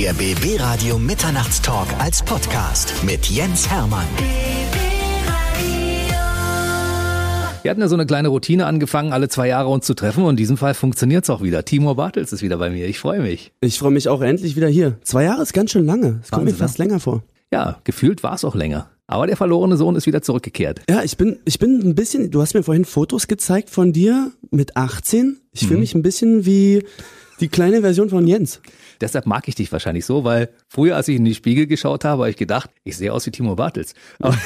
Der BB Radio Mitternachtstalk als Podcast mit Jens Hermann. Wir hatten ja so eine kleine Routine angefangen, alle zwei Jahre uns zu treffen und in diesem Fall funktioniert es auch wieder. Timur Bartels ist wieder bei mir. Ich freue mich. Ich freue mich auch endlich wieder hier. Zwei Jahre ist ganz schön lange. Es kommt mir Wahnsinn, fast länger vor. Ja, gefühlt war es auch länger. Aber der verlorene Sohn ist wieder zurückgekehrt. Ja, ich bin, ich bin ein bisschen, du hast mir vorhin Fotos gezeigt von dir mit 18. Ich fühle mich ein bisschen wie die kleine Version von Jens. Deshalb mag ich dich wahrscheinlich so, weil früher, als ich in den Spiegel geschaut habe, habe ich gedacht, ich sehe aus wie Timo Bartels. Aber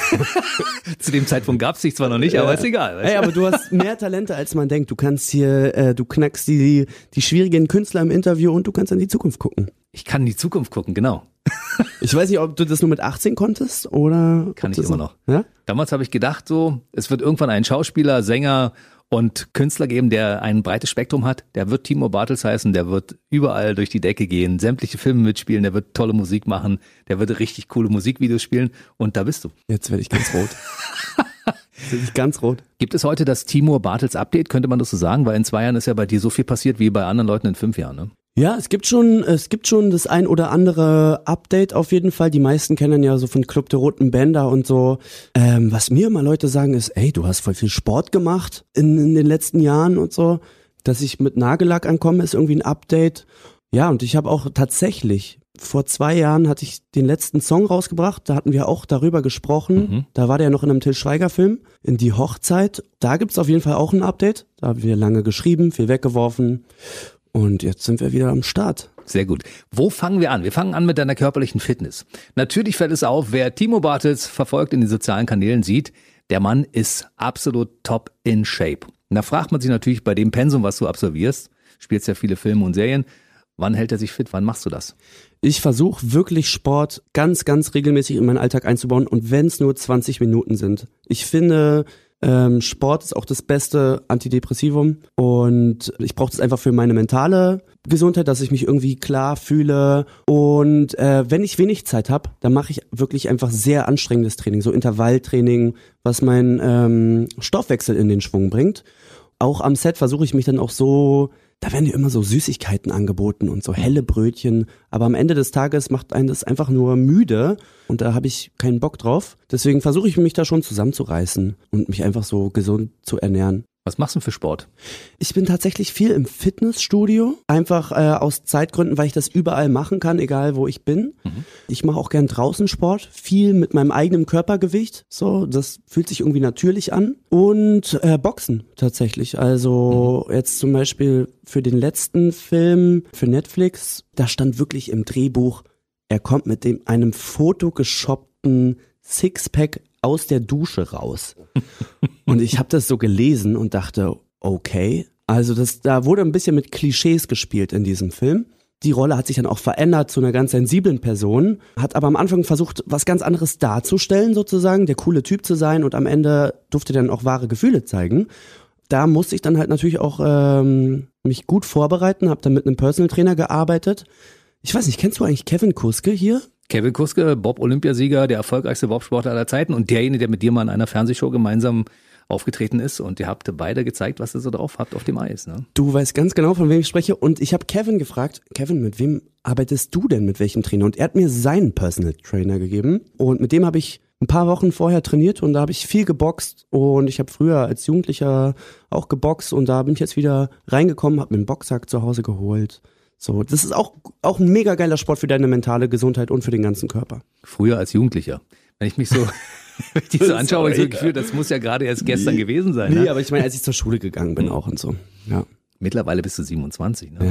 zu dem Zeitpunkt gab es dich zwar noch nicht, aber ist egal. weißt Ey, aber du hast mehr Talente, als man denkt. Du kannst hier, äh, du knackst die, die schwierigen Künstler im Interview und du kannst in die Zukunft gucken. Ich kann in die Zukunft gucken, genau. Ich weiß nicht, ob du das nur mit 18 konntest oder. Kann ich immer noch. Ja? Damals habe ich gedacht, so, es wird irgendwann einen Schauspieler, Sänger und Künstler geben, der ein breites Spektrum hat. Der wird Timo Bartels heißen, der wird überall durch die Decke gehen, sämtliche Filme mitspielen, der wird tolle Musik machen, der wird richtig coole Musikvideos spielen und da bist du. Jetzt werde ich ganz rot. Jetzt werde ich ganz rot. Gibt es heute das Timur Bartels Update, könnte man das so sagen? Weil in zwei Jahren ist ja bei dir so viel passiert wie bei anderen Leuten in fünf Jahren, ne? Ja, es gibt schon, es gibt schon das ein oder andere Update auf jeden Fall. Die meisten kennen ja so von Club der Roten Bänder und so. Ähm, was mir immer Leute sagen ist, ey, du hast voll viel Sport gemacht in, in den letzten Jahren und so. Dass ich mit Nagellack ankomme, ist irgendwie ein Update. Ja, und ich habe auch tatsächlich vor zwei Jahren hatte ich den letzten Song rausgebracht. Da hatten wir auch darüber gesprochen. Da war der noch in einem Till Schweiger Film, in die Hochzeit. Da gibt's auf jeden Fall auch ein Update. Da haben wir lange geschrieben, viel weggeworfen. Und jetzt sind wir wieder am Start. Sehr gut. Wo fangen wir an? Wir fangen an mit deiner körperlichen Fitness. Natürlich fällt es auf, wer Timo Bartels verfolgt in den sozialen Kanälen sieht, der Mann ist absolut top in shape. Und da fragt man sich natürlich bei dem Pensum, was du absolvierst, spielst ja viele Filme und Serien, wann hält er sich fit? Wann machst du das? Ich versuche wirklich Sport ganz, ganz regelmäßig in meinen Alltag einzubauen und wenn es nur 20 Minuten sind. Ich finde, ähm, Sport ist auch das beste Antidepressivum und ich brauche das einfach für meine mentale Gesundheit, dass ich mich irgendwie klar fühle. Und äh, wenn ich wenig Zeit habe, dann mache ich wirklich einfach sehr anstrengendes Training, so Intervalltraining, was meinen ähm, Stoffwechsel in den Schwung bringt. Auch am Set versuche ich mich dann auch so da werden dir immer so Süßigkeiten angeboten und so helle Brötchen. Aber am Ende des Tages macht einen das einfach nur müde und da habe ich keinen Bock drauf. Deswegen versuche ich mich da schon zusammenzureißen und mich einfach so gesund zu ernähren. Was machst du für Sport? Ich bin tatsächlich viel im Fitnessstudio, einfach äh, aus Zeitgründen, weil ich das überall machen kann, egal wo ich bin. Ich mache auch gern draußen Sport, viel mit meinem eigenen Körpergewicht, so das fühlt sich irgendwie natürlich an und äh, Boxen tatsächlich. Also jetzt zum Beispiel für den letzten Film für Netflix, da stand wirklich im Drehbuch, er kommt mit dem einem fotogeshoppten Sixpack aus der Dusche raus. Und ich habe das so gelesen und dachte, okay, also das, da wurde ein bisschen mit Klischees gespielt in diesem Film. Die Rolle hat sich dann auch verändert zu einer ganz sensiblen Person, hat aber am Anfang versucht, was ganz anderes darzustellen sozusagen, der coole Typ zu sein und am Ende durfte dann auch wahre Gefühle zeigen. Da musste ich dann halt natürlich auch ähm, mich gut vorbereiten, habe dann mit einem Personal Trainer gearbeitet. Ich weiß nicht, kennst du eigentlich Kevin Kuske hier? Kevin Kuske, Bob-Olympiasieger, der erfolgreichste Bobsportler aller Zeiten und derjenige, der mit dir mal in einer Fernsehshow gemeinsam aufgetreten ist und ihr habt beide gezeigt, was ihr so drauf habt auf dem Eis. Ne? Du weißt ganz genau, von wem ich spreche. Und ich habe Kevin gefragt, Kevin, mit wem arbeitest du denn, mit welchem Trainer? Und er hat mir seinen Personal Trainer gegeben. Und mit dem habe ich ein paar Wochen vorher trainiert und da habe ich viel geboxt. Und ich habe früher als Jugendlicher auch geboxt und da bin ich jetzt wieder reingekommen, habe mir einen Boxsack zu Hause geholt. So, das ist auch, auch ein mega geiler Sport für deine mentale Gesundheit und für den ganzen Körper. Früher als Jugendlicher. Wenn ich mich so, wenn ich so anschaue, habe ich so das Gefühl, das muss ja gerade erst gestern gewesen sein. Nee, Ne? aber ich meine, als ich zur Schule gegangen bin auch und so. Ja. Mittlerweile bist du 27. Ne?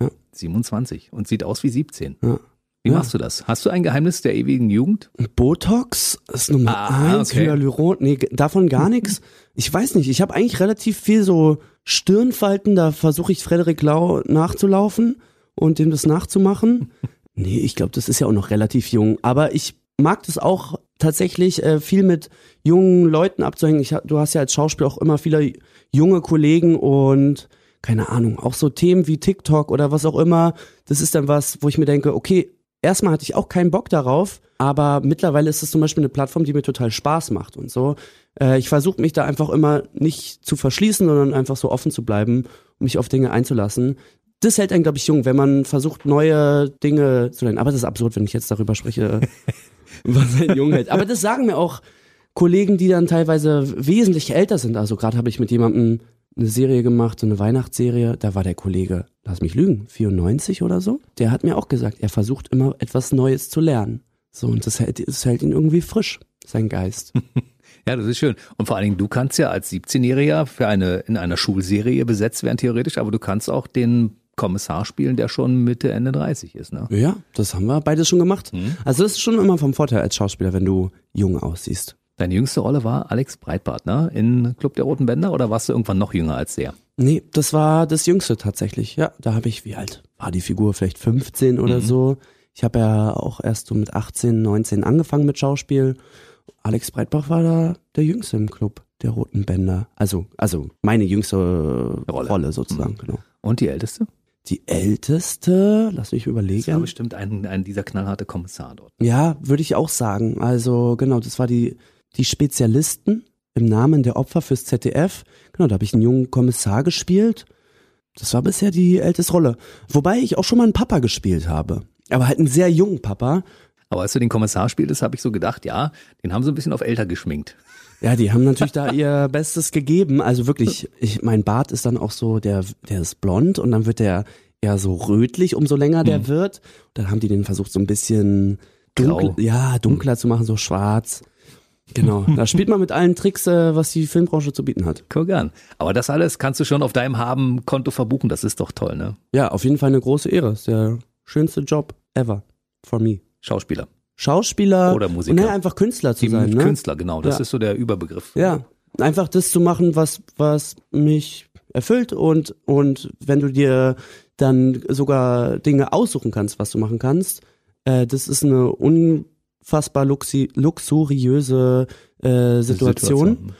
Ja. ja. 27 und sieht aus wie 17. ja. Wie Ja. machst du das? Hast du ein Geheimnis der ewigen Jugend? Botox ist Nummer Ah, eins, okay. Hyaluron, nee, davon gar nichts. Ich weiß nicht, ich habe eigentlich relativ viel so Stirnfalten, da versuche ich Frederik Lau nachzulaufen und dem das nachzumachen. Nee, ich glaube, das ist ja auch noch relativ jung, aber ich mag das auch tatsächlich äh, viel mit jungen Leuten abzuhängen. Ich, du hast ja als Schauspieler auch immer viele junge Kollegen und keine Ahnung, auch so Themen wie TikTok oder was auch immer. Das ist dann was, wo ich mir denke, okay, erstmal hatte ich auch keinen Bock darauf, aber mittlerweile ist es zum Beispiel eine Plattform, die mir total Spaß macht und so. Äh, ich versuche mich da einfach immer nicht zu verschließen, sondern einfach so offen zu bleiben, um mich auf Dinge einzulassen. Das hält einen, glaube ich, jung, wenn man versucht, neue Dinge zu lernen. Aber das ist absurd, wenn ich jetzt darüber spreche, was einen jung hält. Aber das sagen mir auch Kollegen, die dann teilweise wesentlich älter sind. Also gerade habe ich mit jemandem eine Serie gemacht, so eine Weihnachtsserie. Da war der Kollege, lass mich lügen, 94 oder so. Der hat mir auch gesagt, er versucht immer etwas Neues zu lernen. So, und das hält, das hält ihn irgendwie frisch, sein Geist. Ja, das ist schön. Und vor allen Dingen, du kannst ja als 17-Jähriger für eine, in einer Schulserie besetzt werden, theoretisch, aber du kannst auch den Kommissar spielen, der schon Mitte, Ende 30 ist, ne? Ja, das haben wir beides schon gemacht. Also das ist schon immer vom Vorteil als Schauspieler, wenn du jung aussiehst. Deine jüngste Rolle war Alex Breitbart, ne? In Club der Roten Bänder oder warst du irgendwann noch jünger als der? Nee, das war das Jüngste tatsächlich. Ja, da habe ich, wie alt war die Figur? Vielleicht 15 oder so. Ich habe ja auch erst so mit 18, 19 angefangen mit Schauspiel. Alex Breitbach war da der Jüngste im Club der Roten Bänder. Also, also meine jüngste Rolle, Rolle. sozusagen, genau. Und die älteste? Die älteste, lass mich Das war überlegen. bestimmt ein, ein dieser knallharte Kommissar dort. Ja, würde ich auch sagen. Also genau, das war die, die Spezialisten im Namen der Opfer fürs ZDF. Genau, da habe ich einen jungen Kommissar gespielt. Das war bisher die älteste Rolle. Wobei ich auch schon mal einen Papa gespielt habe. Aber halt einen sehr jungen Papa. Aber als du den Kommissar spieltest, habe ich so gedacht, ja, den haben sie ein bisschen auf älter geschminkt. Ja, die haben natürlich da ihr Bestes gegeben. Also wirklich, ich, mein Bart ist dann auch so, der, der ist blond und dann wird der eher so rötlich, umso länger der wird. Dann haben die den versucht, so ein bisschen dunkel, Grau. ja, dunkler zu machen, so schwarz. Genau. Da spielt man mit allen Tricks, äh, was die Filmbranche zu bieten hat. Guck an. Aber das alles kannst du schon auf deinem Haben-Konto verbuchen. Das ist doch toll, ne? Ja, auf jeden Fall eine große Ehre. Ist der schönste Job ever for me. Schauspieler. Schauspieler Oder Musiker. und ne, einfach Künstler zu Die sein, ne? Künstler, genau. Das Ja. ist so der Überbegriff. Ja, einfach das zu machen, was was mich erfüllt und und wenn du dir dann sogar Dinge aussuchen kannst, was du machen kannst, äh, das ist eine unfassbar luxi luxuriöse äh, Situation.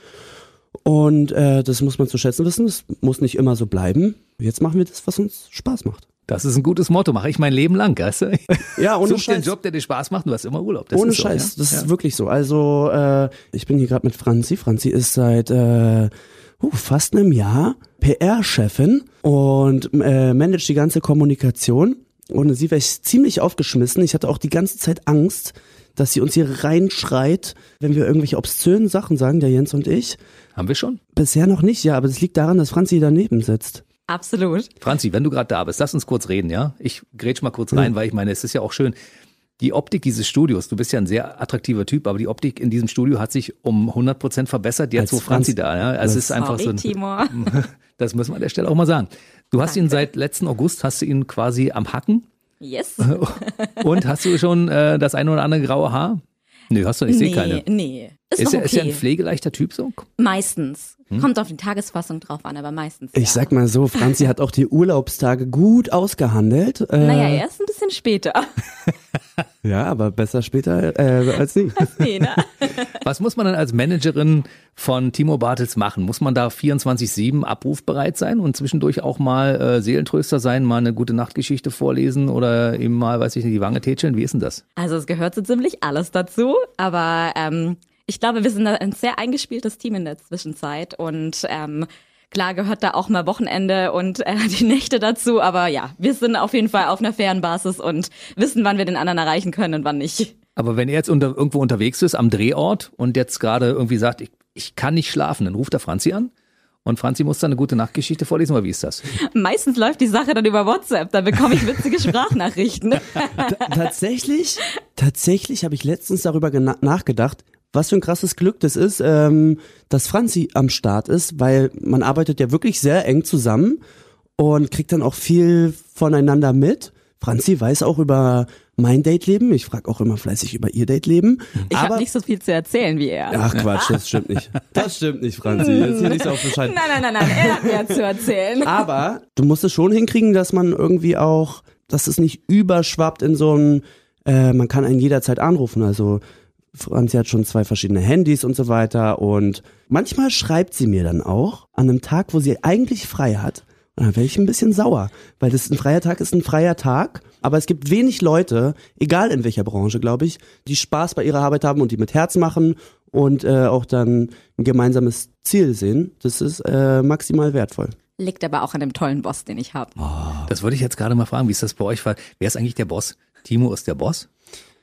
Und äh, das muss man zu schätzen wissen. Das muss nicht immer so bleiben. Jetzt machen wir das, was uns Spaß macht. Das ist ein gutes Motto. Mache ich mein Leben lang, weißt du? Ja, ohne Such Scheiß. Job, der dir Spaß macht. Du hast immer Urlaub. Das Ohne ist so, Scheiß, ja? das ja. ist wirklich so. Also äh, ich bin hier gerade mit Franzi. Franzi ist seit äh, uh, fast einem Jahr PR-Chefin und äh, managt die ganze Kommunikation. Und sie wäre ziemlich aufgeschmissen. Ich hatte auch die ganze Zeit Angst, dass sie uns hier reinschreit, wenn wir irgendwelche obszönen Sachen sagen, der Jens und ich. Haben wir schon? Bisher noch nicht, ja, aber das liegt daran, dass Franzi daneben sitzt. Absolut. Franzi, wenn du gerade da bist, lass uns kurz reden, ja? Ich grätsch mal kurz rein, weil ich meine, es ist ja auch schön. Die Optik dieses Studios, du bist ja ein sehr attraktiver Typ, aber die Optik in diesem Studio hat sich um 100 Prozent verbessert, jetzt wo Franzi Franz- da, ja? Also es ist einfach so ein, Timur. das müssen wir an der Stelle auch mal sagen. Du hast ihn seit letzten August, hast du ihn quasi am Hacken Yes. und hast du schon äh, das eine oder andere graue Haar? Nö, hast du nicht, ich sehe nee, keine. nee. Ist, Ist er, okay. ist er ein pflegeleichter Typ so? meistens. Kommt auf die Tagesfassung drauf an, aber meistens. Ich ja. sag mal so, Franzi hat auch die Urlaubstage gut ausgehandelt. Äh, Naja, erst ein bisschen später. Ja, aber besser später äh, als nie. ne? Was muss man denn als Managerin von Timo Bartels machen? Muss man da 24-7 abrufbereit sein und zwischendurch auch mal äh, Seelentröster sein, mal eine gute Nachtgeschichte vorlesen oder ihm mal, weiß ich nicht, die Wange tätscheln? Wie ist denn das? Also es gehört so ziemlich alles dazu, aber ähm, ich glaube, wir sind ein sehr eingespieltes Team in der Zwischenzeit und ähm, klar gehört da auch mal Wochenende und äh, die Nächte dazu, aber ja, wir sind auf jeden Fall auf einer fairen Basis und wissen, wann wir den anderen erreichen können und wann nicht. Aber wenn er jetzt unter, irgendwo unterwegs ist am Drehort und jetzt gerade irgendwie sagt, ich, ich kann nicht schlafen, dann ruft er Franzi an und Franzi muss dann eine gute Nachtgeschichte vorlesen, oder wie ist das? Meistens läuft die Sache dann über WhatsApp, da bekomme ich witzige Sprachnachrichten. tatsächlich, tatsächlich habe ich letztens darüber nachgedacht, was für ein krasses Glück das ist, ähm, dass Franzi am Start ist, weil man arbeitet ja wirklich sehr eng zusammen und kriegt dann auch viel voneinander mit. Franzi weiß auch über mein Date-Leben. Ich frage auch immer fleißig über ihr Date-Leben. Ich habe nicht so viel zu erzählen wie er. Ach Quatsch, das stimmt nicht. Das stimmt nicht, Franzi. Jetzt hier nicht so auf Bescheid. Nein, nein, nein, nein, er hat mehr zu erzählen. Aber du musst es schon hinkriegen, dass man irgendwie auch, dass es nicht überschwappt in so ein, äh, man kann einen jederzeit anrufen. Also Franzi hat schon zwei verschiedene Handys und so weiter. Und manchmal schreibt sie mir dann auch an einem Tag, wo sie eigentlich frei hat. Und dann werde ich ein bisschen sauer, weil das ein freier Tag ist ein freier Tag. Aber es gibt wenig Leute, egal in welcher Branche, glaube ich, die Spaß bei ihrer Arbeit haben und die mit Herz machen und äh, auch dann ein gemeinsames Ziel sehen. Das ist äh, maximal wertvoll. Liegt aber auch an dem tollen Boss, den ich habe. Das wollte ich jetzt gerade mal fragen, wie ist das bei euch? Wer ist eigentlich der Boss? Timo ist der Boss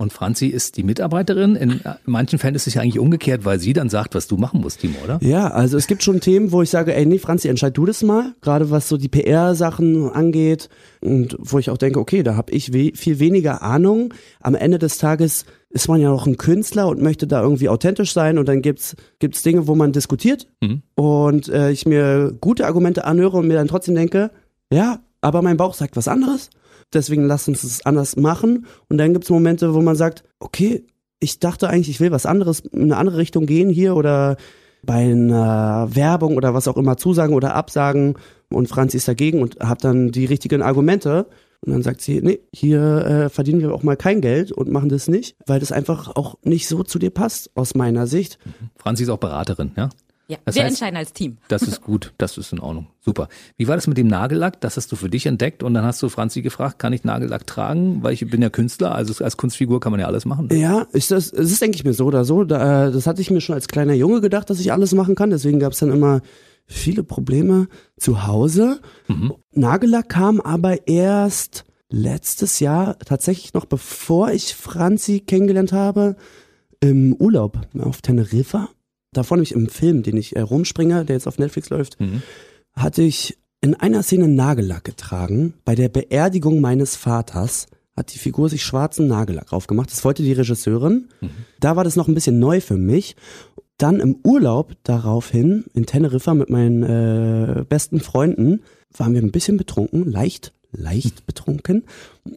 und Franzi ist die Mitarbeiterin. In manchen Fällen ist es ja eigentlich umgekehrt, weil sie dann sagt, was du machen musst, Timo, oder? Ja, also es gibt schon Themen, wo ich sage, ey, nee, Franzi, entscheid du das mal, gerade was so die PR-Sachen angeht und wo ich auch denke, okay, da habe ich we viel weniger Ahnung. Am Ende des Tages ist man ja noch ein Künstler und möchte da irgendwie authentisch sein und dann gibt's gibt's Dinge, wo man diskutiert Mhm. und äh, ich mir gute Argumente anhöre und mir dann trotzdem denke, ja, aber mein Bauch sagt was anderes, deswegen lass uns es anders machen. Und dann gibt's Momente, wo man sagt, okay, ich dachte eigentlich, ich will was anderes, in eine andere Richtung gehen hier oder bei einer Werbung oder was auch immer zusagen oder absagen. Und Franzi ist dagegen und hat dann die richtigen Argumente. Und dann sagt sie, nee, hier äh, verdienen wir auch mal kein Geld und machen das nicht, weil das einfach auch nicht so zu dir passt, aus meiner Sicht. Franzi ist auch Beraterin, ja? Ja, Das wir heißt- entscheiden als Team. Das ist gut, das ist in Ordnung. Super. Wie war das mit dem Nagellack? Das hast du für dich entdeckt und dann hast du Franzi gefragt, kann ich Nagellack tragen? Weil ich bin ja Künstler, also als Kunstfigur kann man ja alles machen. Ja, ist das, es ist, denke ich mir, so oder so. Da, äh, das hatte ich mir schon als kleiner Junge gedacht, dass ich alles machen kann. Deswegen gab es dann immer viele Probleme zu Hause. Nagellack kam aber erst letztes Jahr, tatsächlich noch bevor ich Franzi kennengelernt habe, im Urlaub auf Teneriffa. Davor nämlich im Film, den ich äh, rumspringe, der jetzt auf Netflix läuft, Mhm. hatte ich in einer Szene Nagellack getragen. Bei der Beerdigung meines Vaters hat die Figur sich schwarzen Nagellack draufgemacht. Das wollte die Regisseurin. Da war das noch ein bisschen neu für mich. Dann im Urlaub daraufhin in Teneriffa mit meinen äh, besten Freunden waren wir ein bisschen betrunken, leicht, leicht betrunken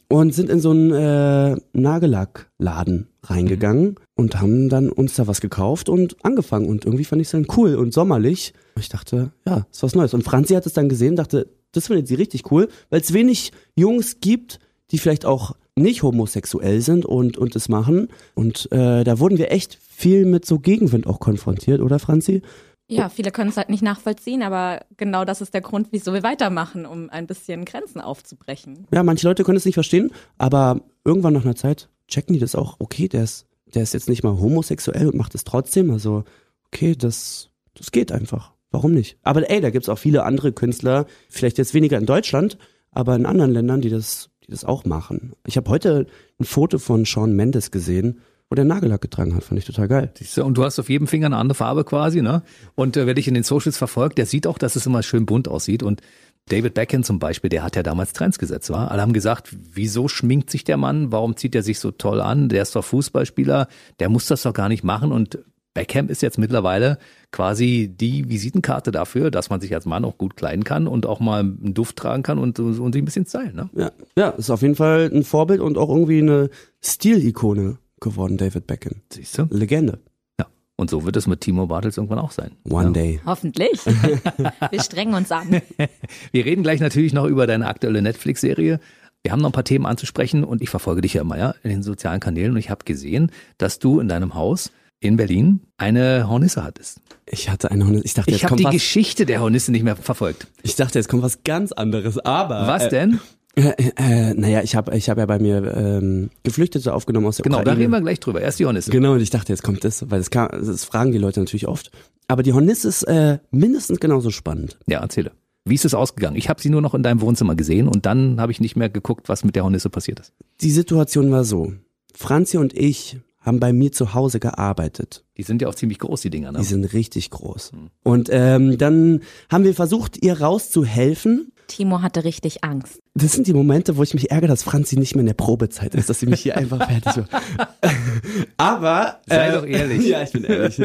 und sind in so einen äh, Nagellackladen reingegangen und haben dann uns da was gekauft und angefangen und irgendwie fand ich es dann cool und sommerlich. Ich dachte, ja, ist was Neues. Und Franzi hat es dann gesehen, dachte, das findet sie richtig cool, weil es wenig Jungs gibt, die vielleicht auch nicht homosexuell sind und und es machen. Und äh, da wurden wir echt viel mit so Gegenwind auch konfrontiert, oder Franzi? Ja, viele können es halt nicht nachvollziehen, aber genau das ist der Grund, wieso wir weitermachen, um ein bisschen Grenzen aufzubrechen. Ja, manche Leute können es nicht verstehen, aber irgendwann nach einer Zeit checken die das auch. Okay, der ist, der ist jetzt nicht mal homosexuell und macht es trotzdem. Also, okay, das, das geht einfach. Warum nicht? Aber ey, da gibt's auch viele andere Künstler, vielleicht jetzt weniger in Deutschland, aber in anderen Ländern, die das, die das auch machen. Ich habe heute ein Foto von Shawn Mendes gesehen, wo der Nagellack getragen hat. Fand ich total geil. Siehst du, Und du hast auf jedem Finger eine andere Farbe quasi, ne? Und äh, wer dich in den Socials verfolgt, der sieht auch, dass es immer schön bunt aussieht. Und David Beckham zum Beispiel, der hat ja damals Trends gesetzt, war. Alle haben gesagt, wieso schminkt sich der Mann? Warum zieht er sich so toll an? Der ist doch Fußballspieler, der muss das doch gar nicht machen. Und Beckham ist jetzt mittlerweile quasi die Visitenkarte dafür, dass man sich als Mann auch gut kleiden kann und auch mal einen Duft tragen kann und, und sich ein bisschen stylen, ne? Ja, ja, ist auf jeden Fall ein Vorbild und auch irgendwie eine Stilikone geworden, David Beckham. Siehst du? Legende. Ja. Und so wird es mit Timo Bartels irgendwann auch sein. One ja. day. Hoffentlich. wir strengen uns an. Wir reden gleich natürlich noch über deine aktuelle Netflix-Serie. Wir haben noch ein paar Themen anzusprechen und ich verfolge dich ja immer ja, in den sozialen Kanälen und ich habe gesehen, dass du in deinem Haus in Berlin eine Hornisse hattest. Ich hatte eine Hornisse. Ich dachte, Ich jetzt habe kommt die was. Geschichte der Hornisse nicht mehr verfolgt. Ich dachte, jetzt kommt was ganz anderes. Aber Was äh, denn? Äh, äh, naja, ich habe ich hab ja bei mir ähm, Geflüchtete aufgenommen aus der Genau, da Ukraine. reden wir gleich drüber. Erst die Hornisse. Genau, und ich dachte, jetzt kommt das, weil das, kann, das fragen die Leute natürlich oft. Aber die Hornisse ist äh, mindestens genauso spannend. Ja, erzähle. Wie ist es ausgegangen? Ich habe sie nur noch in deinem Wohnzimmer gesehen und dann habe ich nicht mehr geguckt, was mit der Hornisse passiert ist. Die Situation war so. Franzi und ich haben bei mir zu Hause gearbeitet. Die sind ja auch ziemlich groß, die Dinger. Ne? Die sind richtig groß. Und ähm, dann haben wir versucht, ihr rauszuhelfen. Timo hatte richtig Angst. Das sind die Momente, wo ich mich ärgere, dass Franzi nicht mehr in der Probezeit ist, dass sie mich hier einfach fertig macht. Aber äh, Sei doch ehrlich. Ja, ich bin ehrlich.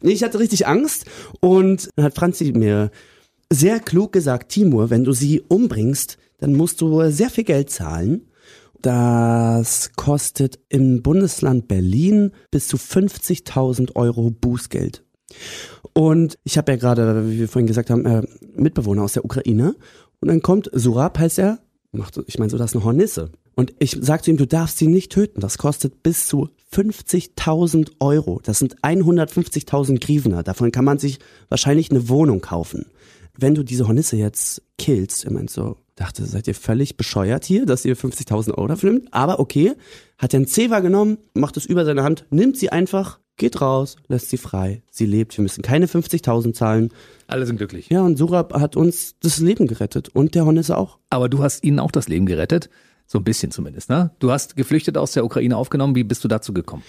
Nee, ich hatte richtig Angst und dann hat Franzi mir sehr klug gesagt, Timur, wenn du sie umbringst, dann musst du sehr viel Geld zahlen. Das kostet im Bundesland Berlin bis zu 50.000 Euro Bußgeld. Und ich habe ja gerade, wie wir vorhin gesagt haben, äh, Mitbewohner aus der Ukraine. Und dann kommt Surab, heißt er, macht, ich meine, so das ist eine Hornisse. Und ich sag zu ihm, du darfst sie nicht töten. Das kostet bis zu 50.000 Euro. Das sind 150.000 Grivner. Davon kann man sich wahrscheinlich eine Wohnung kaufen. Wenn du diese Hornisse jetzt killst, ich meine so, dachte, seid ihr völlig bescheuert hier, dass ihr 50.000 Euro dafür nimmt? Aber okay, hat er einen Zewa genommen, macht es über seine Hand, nimmt sie einfach, geht raus, lässt sie frei, sie lebt, wir müssen keine 50.000 zahlen. Alle sind glücklich. Ja, und Surab hat uns das Leben gerettet und der Honisse auch. Aber du hast ihnen auch das Leben gerettet. So ein bisschen zumindest, ne? Du hast geflüchtet aus der Ukraine aufgenommen. Wie bist du dazu gekommen?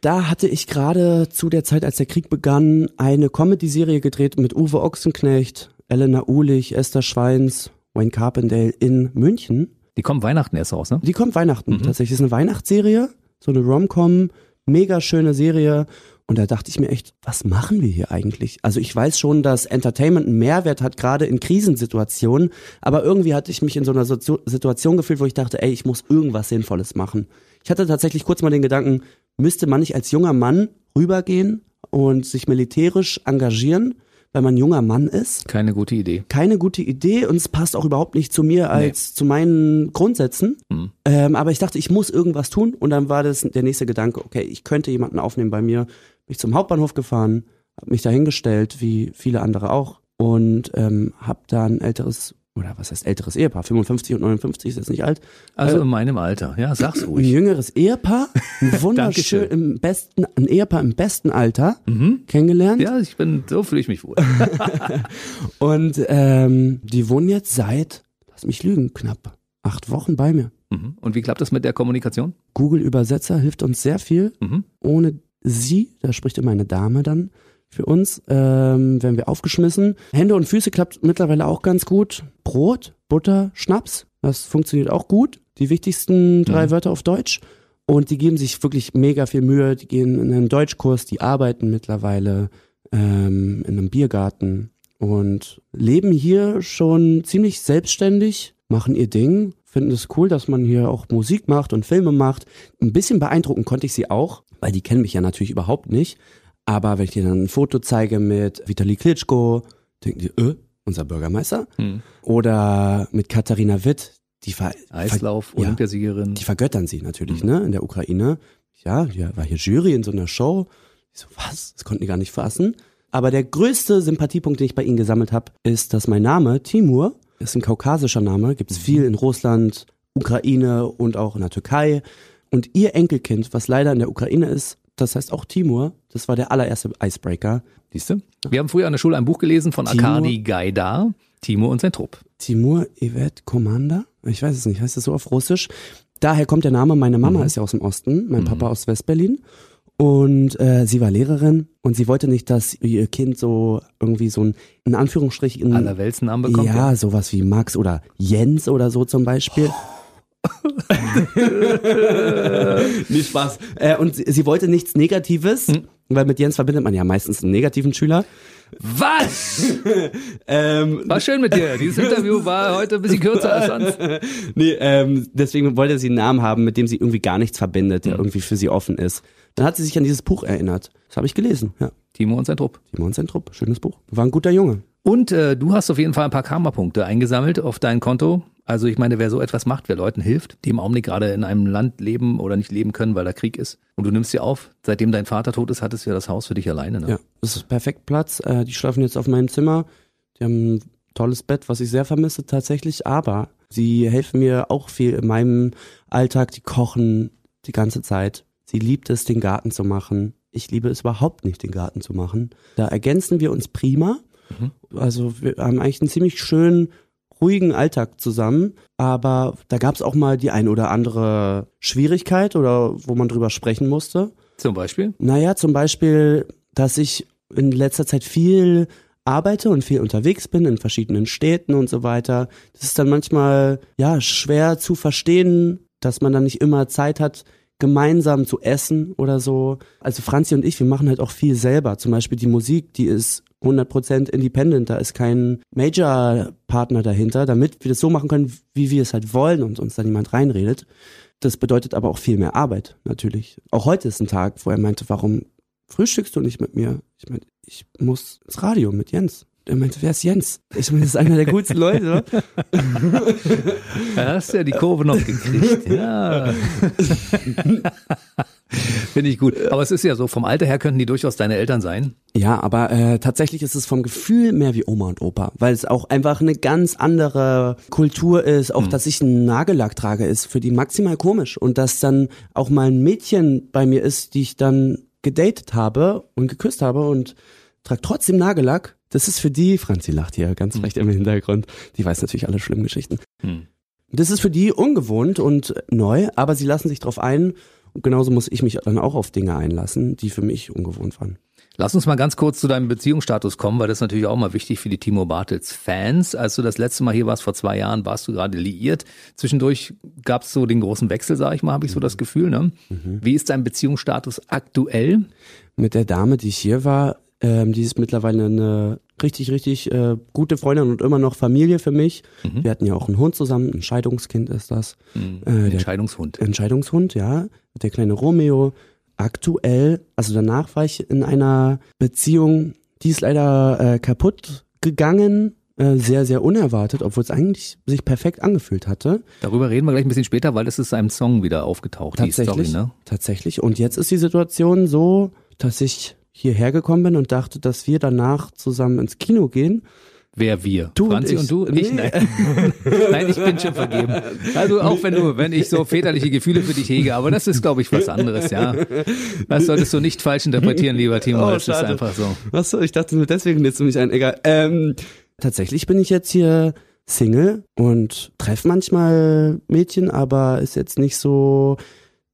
Da hatte ich gerade zu der Zeit, als der Krieg begann, eine Comedy-Serie gedreht mit Uwe Ochsenknecht, Elena Uhlich, Esther Schweins, Wayne Carpendale in München. Die kommen Weihnachten erst raus, ne? Die kommt Weihnachten. Mhm. Tatsächlich ist eine Weihnachtsserie, so eine Rom-Com, mega schöne Serie. Und da dachte ich mir echt, was machen wir hier eigentlich? Also ich weiß schon, dass Entertainment einen Mehrwert hat, gerade in Krisensituationen, aber irgendwie hatte ich mich in so einer so Situation gefühlt, wo ich dachte, ey, ich muss irgendwas Sinnvolles machen. Ich hatte tatsächlich kurz mal den Gedanken, müsste man nicht als junger Mann rübergehen und sich militärisch engagieren, weil man junger Mann ist? Keine gute Idee. keine gute Idee und es passt auch überhaupt nicht zu mir als zu meinen Grundsätzen. Mhm. Ähm, aber ich dachte, ich muss irgendwas tun und dann war das der nächste Gedanke, okay, ich könnte jemanden aufnehmen bei mir. Bin ich zum Hauptbahnhof gefahren, habe mich dahingestellt, wie viele andere auch und ähm, habe da ein älteres oder was heißt älteres Ehepaar, 55 und 59 ist jetzt nicht alt, Also Äh, in meinem Alter. Ja, sag's ein ruhig. jüngeres Ehepaar, ein wunderschön im besten, ein Ehepaar im besten Alter Mhm. kennengelernt. Ja, ich bin, so fühle ich mich wohl. Und ähm, die wohnen jetzt seit, lass mich lügen, knapp acht Wochen bei mir. Mhm. Und wie klappt das mit der Kommunikation? Google Übersetzer hilft uns sehr viel. Mhm. Ohne sie, da spricht immer eine Dame dann für uns, ähm, werden wir aufgeschmissen. Hände und Füße klappt mittlerweile auch ganz gut. Brot, Butter, Schnaps, das funktioniert auch gut. Die wichtigsten drei Mhm. Wörter auf Deutsch. Und die geben sich wirklich mega viel Mühe. Die gehen in einen Deutschkurs, die arbeiten mittlerweile ähm, in einem Biergarten und leben hier schon ziemlich selbstständig, machen ihr Ding, finden es cool, dass man hier auch Musik macht und Filme macht. Ein bisschen beeindrucken konnte ich sie auch, weil die kennen mich ja natürlich überhaupt nicht. Aber wenn ich dir dann ein Foto zeige mit Vitali Klitschko, denken die, äh, unser Bürgermeister? Hm. Oder mit Katharina Witt, die ver Eislauf, Ja. Olympiasiegerin. die vergöttern sie natürlich, ne, in der Ukraine. Ja, die war hier Jury in so einer Show. Ich so, was? Das konnten die gar nicht fassen. Aber der größte Sympathiepunkt, den ich bei ihnen gesammelt habe, ist, dass mein Name, Timur, ist ein kaukasischer Name, gibt's viel in Russland, Ukraine und auch in der Türkei. Und ihr Enkelkind, was leider in der Ukraine ist, das heißt auch Timur, das war der allererste Icebreaker. Siehst du? Wir haben früher an der Schule ein Buch gelesen von Timo. Arkadi Gaidar, Timo und sein Trupp. Timur Evet Komanda? Ich weiß es nicht, heißt das so auf Russisch? Daher kommt der Name. Meine Mama ist ja aus dem Osten, mein Papa aus Westberlin. Und äh, sie war Lehrerin und sie wollte nicht, dass ihr Kind so irgendwie so ein, in Anführungsstrichen, Allerweltsnamen bekommt. ja, sowas wie Max oder Jens oder so zum Beispiel. nicht Spaß. Äh, und sie, sie wollte nichts Negatives, weil mit Jens verbindet man ja meistens einen negativen Schüler. Was? Ähm, War schön mit dir. Dieses Interview war heute ein bisschen kürzer als sonst. nee, ähm, deswegen wollte sie einen Namen haben, mit dem sie irgendwie gar nichts verbindet, der irgendwie für sie offen ist. Dann hat sie sich an dieses Buch erinnert. Das habe ich gelesen, ja. Timo und sein Trupp. Timon Zentrup, schönes Buch. War ein guter Junge. Und äh, du hast auf jeden Fall ein paar Karma-Punkte eingesammelt auf dein Konto. Also ich meine, wer so etwas macht, wer Leuten hilft, die im Augenblick gerade in einem Land leben oder nicht leben können, weil da Krieg ist. Und du nimmst sie auf. Seitdem dein Vater tot ist, hattest du ja das Haus für dich alleine. Ne? Ja, das ist perfekt Platz. Äh, die schlafen jetzt auf meinem Zimmer. Die haben ein tolles Bett, was ich sehr vermisse tatsächlich. Aber sie helfen mir auch viel in meinem Alltag. Die kochen die ganze Zeit. Sie liebt es, den Garten zu machen. Ich liebe es überhaupt nicht, den Garten zu machen. Da ergänzen wir uns prima. Also wir haben eigentlich einen ziemlich schönen, ruhigen Alltag zusammen. Aber da gab es auch mal die ein oder andere Schwierigkeit oder wo man drüber sprechen musste. Zum Beispiel. Naja, zum Beispiel, dass ich in letzter Zeit viel arbeite und viel unterwegs bin in verschiedenen Städten und so weiter. Das ist dann manchmal, ja, schwer zu verstehen, dass man dann nicht immer Zeit hat, gemeinsam zu essen oder so. Also Franzi und ich, wir machen halt auch viel selber. Zum Beispiel die Musik, die ist 100% independent. Da ist kein Major-Partner dahinter, damit wir das so machen können, wie wir es halt wollen und uns da niemand reinredet. Das bedeutet aber auch viel mehr Arbeit, natürlich. Auch heute ist ein Tag, wo er meinte, warum frühstückst du nicht mit mir? Ich meinte, ich muss ins Radio mit Jens. Er meinte, wer ist Jens? Ich meine, das ist einer der coolsten Leute. oder? Da hast du ja die Kurve noch gekriegt. Ja. Finde ich gut. Aber es ist ja so, vom Alter her könnten die durchaus deine Eltern sein. Ja, aber äh, tatsächlich ist es vom Gefühl mehr wie Oma und Opa, weil es auch einfach eine ganz andere Kultur ist. Auch, dass ich einen Nagellack trage, ist für die maximal komisch. Und dass dann auch mal ein Mädchen bei mir ist, die ich dann gedatet habe und geküsst habe und trage trotzdem Nagellack, das ist für die, Franzi lacht hier ganz recht im Hintergrund, die weiß natürlich alle schlimmen Geschichten. Hm. Das ist für die ungewohnt und neu, aber sie lassen sich drauf ein. Und genauso muss ich mich dann auch auf Dinge einlassen, die für mich ungewohnt waren. Lass uns mal ganz kurz zu deinem Beziehungsstatus kommen, weil das ist natürlich auch mal wichtig für die Timo Bartels Fans. Als du das letzte Mal hier warst, vor zwei Jahren, warst du gerade liiert. Zwischendurch gab es so den großen Wechsel, sag ich mal, habe ich so das Gefühl. Ne? Wie ist dein Beziehungsstatus aktuell? Mit der Dame, die ich hier war, ähm, die ist mittlerweile eine richtig, richtig äh, gute Freundin und immer noch Familie für mich. Wir hatten ja auch einen Hund zusammen, ein Scheidungskind ist das. Äh, der Entscheidungshund. Entscheidungshund, ja. Der kleine Romeo. Aktuell, also danach war ich in einer Beziehung, die ist leider äh, kaputt gegangen. Äh, sehr, sehr unerwartet, obwohl es eigentlich sich perfekt angefühlt hatte. Darüber reden wir gleich ein bisschen später, weil das ist einem Song wieder aufgetaucht, die Tatsächlich. Story, ne? Tatsächlich. Und jetzt ist die Situation so, dass ich hierher gekommen bin und dachte, dass wir danach zusammen ins Kino gehen. Wer wir? Du und Franzi ich. und, du? Nee. Ich? Nein. Nein, ich bin schon vergeben. Also auch wenn du, wenn ich so väterliche Gefühle für dich hege, aber das ist, glaube ich, was anderes, ja. Das solltest du nicht falsch interpretieren, lieber Timo. Oh, ist schade. einfach so. Was so? Ich dachte nur deswegen lädst du mich ein. Egal. Ähm, tatsächlich bin ich jetzt hier Single und treffe manchmal Mädchen, aber ist jetzt nicht so,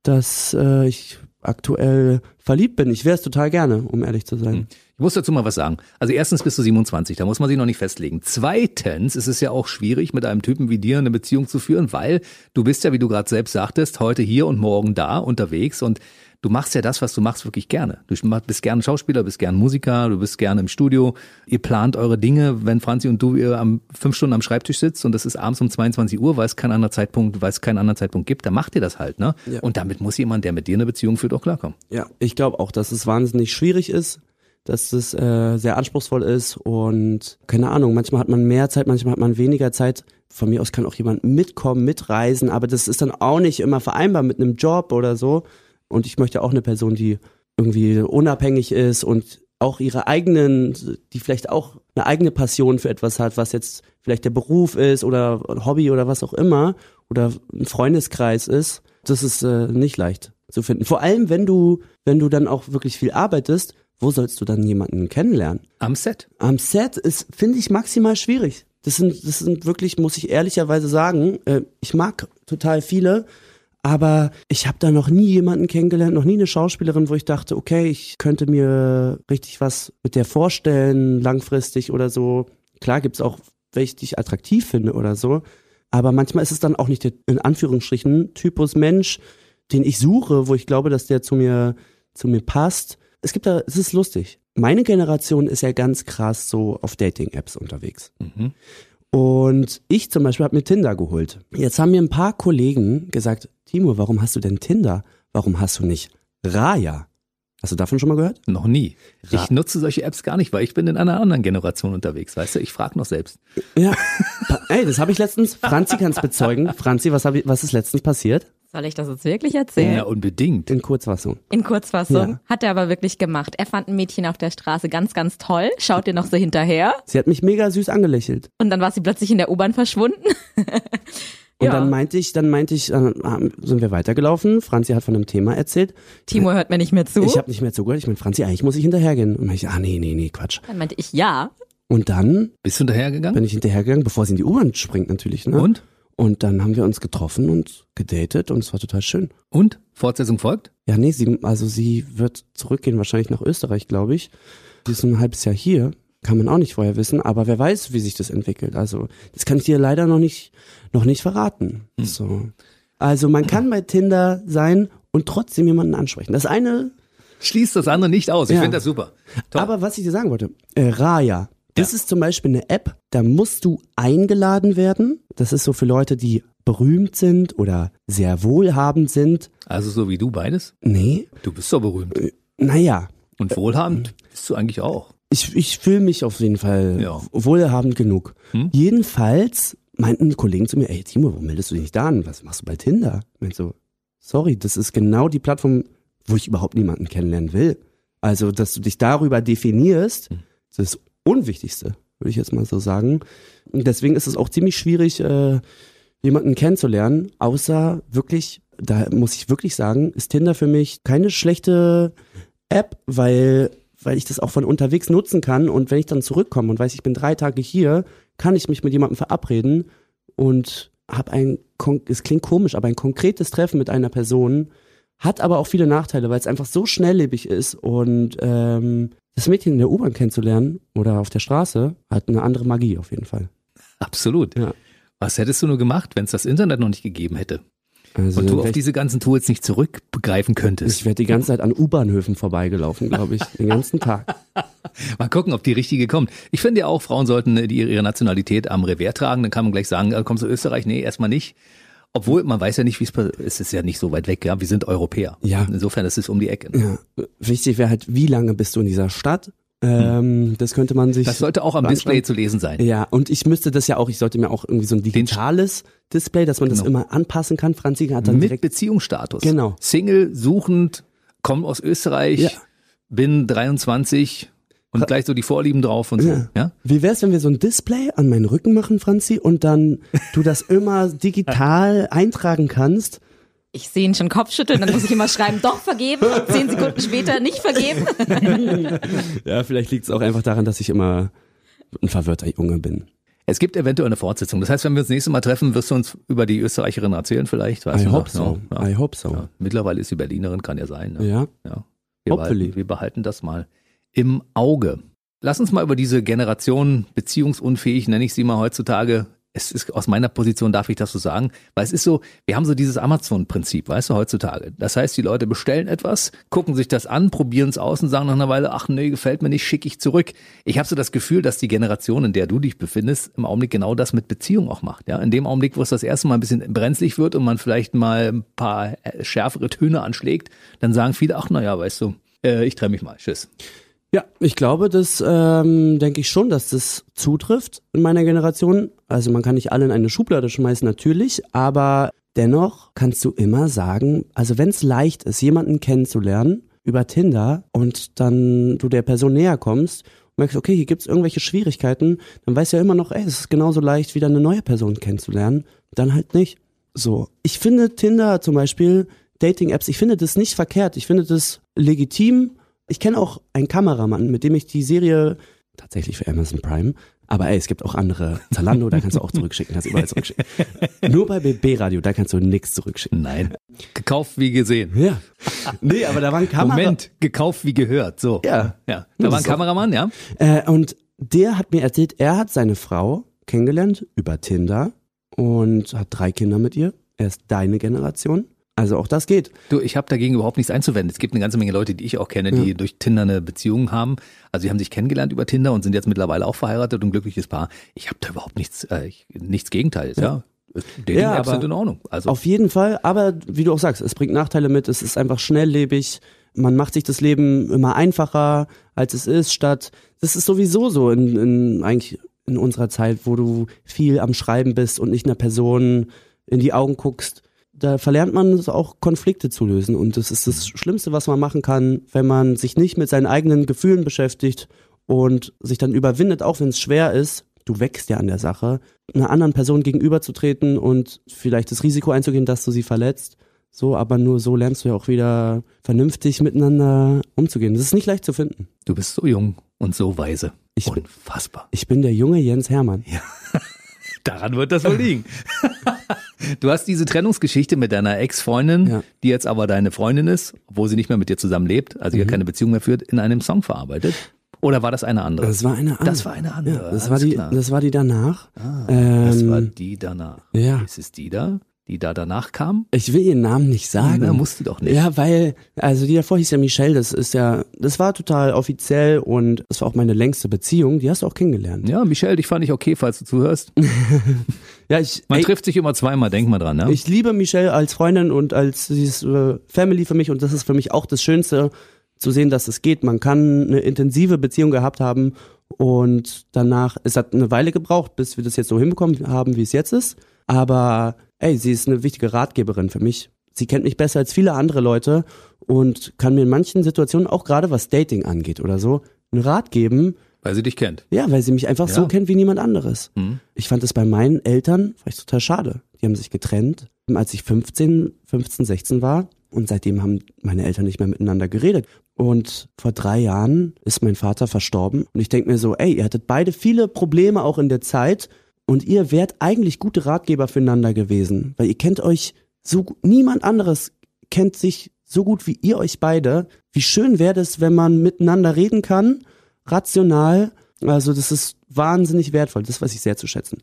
dass äh, ich aktuell verliebt bin. Ich wäre es total gerne, um ehrlich zu sein. Ich muss dazu mal was sagen. Also erstens bist du 27, da muss man sich noch nicht festlegen. Zweitens ist es ja auch schwierig, mit einem Typen wie dir eine Beziehung zu führen, weil du bist ja, wie du gerade selbst sagtest, heute hier und morgen da unterwegs und du machst ja das, was du machst, wirklich gerne. Du bist gerne Schauspieler, bist gerne Musiker, du bist gerne im Studio. Ihr plant eure Dinge, wenn Franzi und du ihr am fünf Stunden am Schreibtisch sitzt und das ist abends um 22 Uhr, weil es keinen anderen Zeitpunkt, weil es keinen anderen Zeitpunkt gibt, dann macht ihr das halt, ne? Ja. Und damit muss jemand, der mit dir eine Beziehung führt, auch klarkommen. Ja, ich glaube auch, dass es wahnsinnig schwierig ist, dass es äh, sehr anspruchsvoll ist und keine Ahnung, manchmal hat man mehr Zeit, manchmal hat man weniger Zeit. Von mir aus kann auch jemand mitkommen, mitreisen, aber das ist dann auch nicht immer vereinbar mit einem Job oder so. Und ich möchte auch eine Person, die irgendwie unabhängig ist und auch ihre eigenen, die vielleicht auch eine eigene Passion für etwas hat, was jetzt vielleicht der Beruf ist oder ein Hobby oder was auch immer oder ein Freundeskreis ist. Das ist äh, nicht leicht zu finden. Vor allem, wenn du, wenn du dann auch wirklich viel arbeitest, wo sollst du dann jemanden kennenlernen? Am Set. Am Set ist, finde ich, maximal schwierig. Das sind, das sind wirklich, muss ich ehrlicherweise sagen, äh, ich mag total viele, aber ich habe da noch nie jemanden kennengelernt, noch nie eine Schauspielerin, wo ich dachte, okay, ich könnte mir richtig was mit der vorstellen, langfristig oder so. Klar gibt's auch, welche die ich attraktiv finde oder so, aber manchmal ist es dann auch nicht der, in Anführungsstrichen, Typus Mensch, den ich suche, wo ich glaube, dass der zu mir, zu mir passt. Es gibt da, es ist lustig. Meine Generation ist ja ganz krass so auf Dating-Apps unterwegs. Mhm. Und ich zum Beispiel habe mir Tinder geholt. Jetzt haben mir ein paar Kollegen gesagt, Timo, warum hast du denn Tinder? Warum hast du nicht Raya? Hast du davon schon mal gehört? Noch nie. Ra- Ich nutze solche Apps gar nicht, weil ich bin in einer anderen Generation unterwegs, weißt du? Ich frage noch selbst. Ja. Ey, das habe ich letztens, Franzi kann es bezeugen. Franzi, was, hab ich, was ist letztens passiert? Soll ich das jetzt wirklich erzählen? Ja, unbedingt. In Kurzfassung. In Kurzfassung. Ja. Hat er aber wirklich gemacht. Er fand ein Mädchen auf der Straße ganz, ganz toll, schaut ihr noch so hinterher Sie hat mich mega süß angelächelt. und dann war sie plötzlich in der U-Bahn verschwunden. Und Ja. dann meinte ich, dann meinte ich, äh, sind wir weitergelaufen. Franzi hat von einem Thema erzählt. Timo hört mir nicht mehr zu. Ich habe nicht mehr zugehört. Ich meine, Franzi, eigentlich muss ich hinterhergehen. Und meinte ich, ah nee, nee, nee, Quatsch. dann meinte ich ja. Und dann Bist du hinterhergegangen? bin ich hinterhergegangen, bevor sie in die U-Bahn springt natürlich. Ne? Und? Und dann haben wir uns getroffen und gedatet und es war total schön. Und? Fortsetzung folgt? Ja, nee, sie, also sie wird zurückgehen, wahrscheinlich nach Österreich, glaube ich. Sie ist ein halbes Jahr hier. Kann man auch nicht vorher wissen, aber wer weiß, wie sich das entwickelt. Also, das kann ich dir leider noch nicht, noch nicht verraten. So. Also, man kann bei Tinder sein und trotzdem jemanden ansprechen. Das eine, Schließt das andere nicht aus. Ich Ja. finde das super. Toll. aber was ich dir sagen wollte, äh, Raya. Das ist zum Beispiel eine App, da musst du eingeladen werden. Das ist so für Leute, die berühmt sind oder sehr wohlhabend sind. also so wie du beides? Nee, Du bist so berühmt. naja, Und wohlhabend bist du eigentlich auch. Ich, ich fühle mich auf jeden Fall Ja. wohlhabend genug. Hm? Jedenfalls meinten Kollegen zu mir, ey Timo, warum meldest du dich nicht da an? Was machst du bei Tinder? Ich meinte so, sorry, das ist genau die Plattform, wo ich überhaupt niemanden kennenlernen will. Also, dass du dich darüber definierst, Hm. das ist Unwichtigste, würde ich jetzt mal so sagen. Und deswegen ist es auch ziemlich schwierig, äh, jemanden kennenzulernen, außer wirklich, da muss ich wirklich sagen, ist Tinder für mich keine schlechte App, weil, weil ich das auch von unterwegs nutzen kann und wenn ich dann zurückkomme und weiß, ich bin drei Tage hier, kann ich mich mit jemandem verabreden und habe ein, es klingt komisch, aber ein konkretes Treffen mit einer Person hat aber auch viele Nachteile, weil es einfach so schnelllebig ist und ähm, das Mädchen in der U-Bahn kennenzulernen oder auf der Straße hat eine andere Magie auf jeden Fall. Absolut. Ja. Was hättest du nur gemacht, wenn es das Internet noch nicht gegeben hätte? Also Und du auf diese ganzen Tools nicht zurückgreifen könntest? ich werde die ganze Zeit an U-Bahnhöfen vorbeigelaufen, glaube ich, den ganzen Tag. Mal gucken, ob die richtige kommt. Ich finde ja auch, Frauen sollten äh, die ihre Nationalität am Revers tragen. Dann kann man gleich sagen, äh, kommst du Österreich? Nee, erstmal nicht. Obwohl, man weiß ja nicht, wie es passiert. Es ist ja nicht so weit weg. Ja, wir sind Europäer. Ja. Insofern ist es um die Ecke. Ja, wichtig wäre halt, wie lange bist du in dieser Stadt? Ähm, Das könnte man sich. Das sollte auch am anschauen. Display zu lesen sein. Ja, und ich müsste das ja auch, ich sollte mir auch irgendwie so ein digitales Display, dass man das Genau. immer anpassen kann. Franzi hat dann Mit direkt. Beziehungsstatus. Genau. Single, suchend, komm aus Österreich, Ja. bin 23 und gleich so die Vorlieben drauf und so. Ja. Ja? Wie wär's, wenn wir so ein Display an meinen Rücken machen, Franzi, und dann du das immer digital eintragen kannst? Ich sehe ihn schon Kopfschütteln, dann muss ich immer schreiben, doch vergeben. Zehn Sekunden später nicht vergeben. Ja, vielleicht liegt es auch einfach daran, dass ich immer ein verwirrter Junge bin. Es gibt eventuell eine Fortsetzung. Das heißt, wenn wir uns das nächste Mal treffen, wirst du uns über die Österreicherin erzählen vielleicht. Weißt I du hope so. Ja, I hope so. ja. Mittlerweile ist sie Berlinerin, kann ja sein. Ne? Ja. Ja. Wir, Hopefully. behalten, wir behalten das mal im Auge. Lass uns mal über diese Generation beziehungsunfähig, nenne ich sie mal heutzutage. Es ist aus meiner Position darf ich das so sagen, weil es ist so, wir haben so dieses Amazon-Prinzip, weißt du, heutzutage. Das heißt, die Leute bestellen etwas, gucken sich das an, probieren es aus und sagen nach einer Weile, ach nee, gefällt mir nicht, schicke ich zurück. Ich habe so das Gefühl, dass die Generation, in der du dich befindest, im Augenblick genau das mit Beziehung auch macht. Ja, in dem Augenblick, wo es das erste Mal ein bisschen brenzlig wird und man vielleicht mal ein paar äh, schärfere Töne anschlägt, dann sagen viele, ach naja, weißt du, äh, ich trenne mich mal, tschüss. Ja, ich glaube, das ähm, denke ich schon, dass das zutrifft in meiner Generation. Also man kann nicht alle in eine Schublade schmeißen, natürlich, aber dennoch kannst du immer sagen, also wenn es leicht ist, jemanden kennenzulernen über Tinder und dann du der Person näher kommst und merkst, okay, hier gibt's irgendwelche Schwierigkeiten, dann weißt du ja immer noch, ey, es ist genauso leicht, wieder eine neue Person kennenzulernen, dann halt nicht. So, ich finde Tinder zum Beispiel, Dating-Apps, ich finde das nicht verkehrt, ich finde das legitim, ich kenne auch einen Kameramann, mit dem ich die Serie tatsächlich für Amazon Prime, aber ey, es gibt auch andere. Zalando, da kannst du auch zurückschicken, kannst überall zurückschicken. Nur bei BB Radio, da kannst du nichts zurückschicken. Nein. Gekauft wie gesehen. Ja. Nee, aber da war ein Kamera Moment, gekauft wie gehört. So. Ja. Ja. Da war ein Kameramann, ja. Äh, und der hat mir erzählt, er hat seine Frau kennengelernt über Tinder und hat drei Kinder mit ihr. Er ist deine Generation. Also auch das geht. Du, ich habe dagegen überhaupt nichts einzuwenden. Es gibt eine ganze Menge Leute, die ich auch kenne, die durch Tinder eine Beziehung haben. Also sie haben sich kennengelernt über Tinder und sind jetzt mittlerweile auch verheiratet und ein glückliches Paar. Ich habe da überhaupt nichts, äh, ich- nichts Gegenteils, ja. Dating-Apps Ja, aber sind in Ordnung. Also Auf jeden Fall, aber wie du auch sagst, es bringt Nachteile mit, es ist einfach schnelllebig, man macht sich das Leben immer einfacher, als es ist, statt, das ist sowieso so in, in eigentlich in unserer Zeit, wo du viel am Schreiben bist und nicht einer Person in die Augen guckst, da verlernt man es auch Konflikte zu lösen und das ist das Schlimmste, was man machen kann, wenn man sich nicht mit seinen eigenen Gefühlen beschäftigt und sich dann überwindet, auch wenn es schwer ist, du wächst ja an der Sache, einer anderen Person gegenüberzutreten und vielleicht das Risiko einzugehen, dass du sie verletzt. So, aber nur so lernst du ja auch wieder vernünftig miteinander umzugehen. Das ist nicht leicht zu finden. du bist so jung und so weise. Ich bin- Unfassbar. Ich bin der junge Jens Hermann. Daran wird das wohl liegen. du hast diese Trennungsgeschichte mit deiner Ex-Freundin, Ja. die jetzt aber deine Freundin ist, obwohl sie nicht mehr mit dir zusammen lebt, also Mhm. ihr keine Beziehung mehr führt, in einem Song verarbeitet. Oder war das eine andere? Das war eine andere. Das war eine andere, Ja, das, alles war die, klar. das war die danach. Ah, ähm, das war die danach. ja. Ist es die da, die da danach kam? Ich will ihren Namen nicht sagen. Na, musst du doch nicht. Ja, weil, also die davor hieß ja Michelle, das ist ja, das war total offiziell und das war auch meine längste Beziehung, die hast du auch kennengelernt. Ja, Michelle, dich fand ich okay, falls du zuhörst. Ja, ich, Man ey, trifft sich immer zweimal, denk mal dran, ja? Ich liebe Michelle als Freundin und als sie ist äh, Family für mich und das ist für mich auch das Schönste zu sehen, dass es geht. Man kann eine intensive Beziehung gehabt haben und danach, es hat eine Weile gebraucht, bis wir das jetzt so hinbekommen haben, wie es jetzt ist. Aber ey, sie ist eine wichtige Ratgeberin für mich. Sie kennt mich besser als viele andere Leute und kann mir in manchen Situationen, auch gerade was Dating angeht oder so, einen Rat geben, Weil sie dich kennt. ja, weil sie mich einfach so Ja. kennt wie niemand anderes. Hm. Ich fand es bei meinen Eltern vielleicht total schade. Die haben sich getrennt, als ich 15, 15, 16 war. Und seitdem haben meine Eltern nicht mehr miteinander geredet. Und vor drei Jahren ist mein Vater verstorben. Und ich denke mir so, ey, ihr hattet beide viele Probleme auch in der Zeit. Und ihr wärt eigentlich gute Ratgeber füreinander gewesen. Weil ihr kennt euch so, niemand anderes kennt sich so gut wie ihr euch beide. Wie schön wäre das, wenn man miteinander reden kann, rational. Also das ist wahnsinnig wertvoll. Das weiß ich sehr zu schätzen.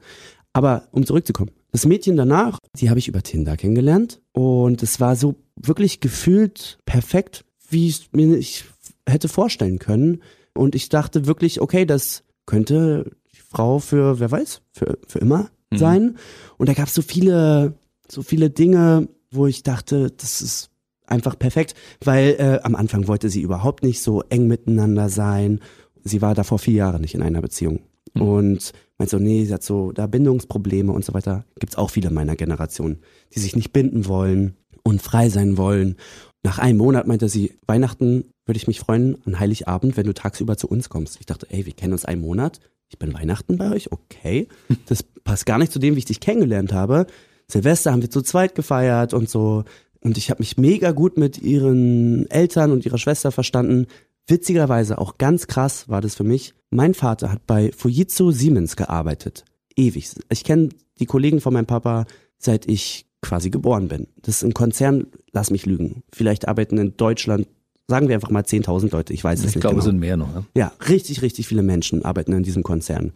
Aber um zurückzukommen, das Mädchen danach, die habe ich über Tinder kennengelernt und es war so wirklich gefühlt perfekt, wie ich es mir nicht hätte vorstellen können. Und ich dachte wirklich, okay, das könnte die Frau für, wer weiß, für, für immer sein. Und da gab es so viele, so viele Dinge, wo ich dachte, das ist einfach perfekt, weil äh, am Anfang wollte sie überhaupt nicht so eng miteinander sein. Sie war davor vier Jahre nicht in einer Beziehung. Und meint so, nee, sie hat so da Bindungsprobleme und so weiter. Gibt's auch viele meiner Generation, die sich nicht binden wollen und frei sein wollen. Nach einem Monat meinte sie, Weihnachten würde ich mich freuen an Heiligabend, wenn du tagsüber zu uns kommst. Ich dachte, ey, wir kennen uns einen Monat. Ich bin Weihnachten bei euch, okay. Das passt gar nicht zu dem, wie ich dich kennengelernt habe. Silvester haben wir zu zweit gefeiert und so. Und ich habe mich mega gut mit ihren Eltern und ihrer Schwester verstanden. Witzigerweise auch ganz krass war das für mich. Mein Vater hat bei Fujitsu Siemens gearbeitet. Ewig. Ich kenne die Kollegen von meinem Papa, seit ich quasi geboren bin. Das ist ein Konzern, lass mich lügen. Vielleicht arbeiten in Deutschland, sagen wir einfach mal 10.000 Leute, ich weiß es Ich nicht glaube, genau. es sind mehr noch. Ne? Ja, richtig, richtig viele Menschen arbeiten in diesem Konzern.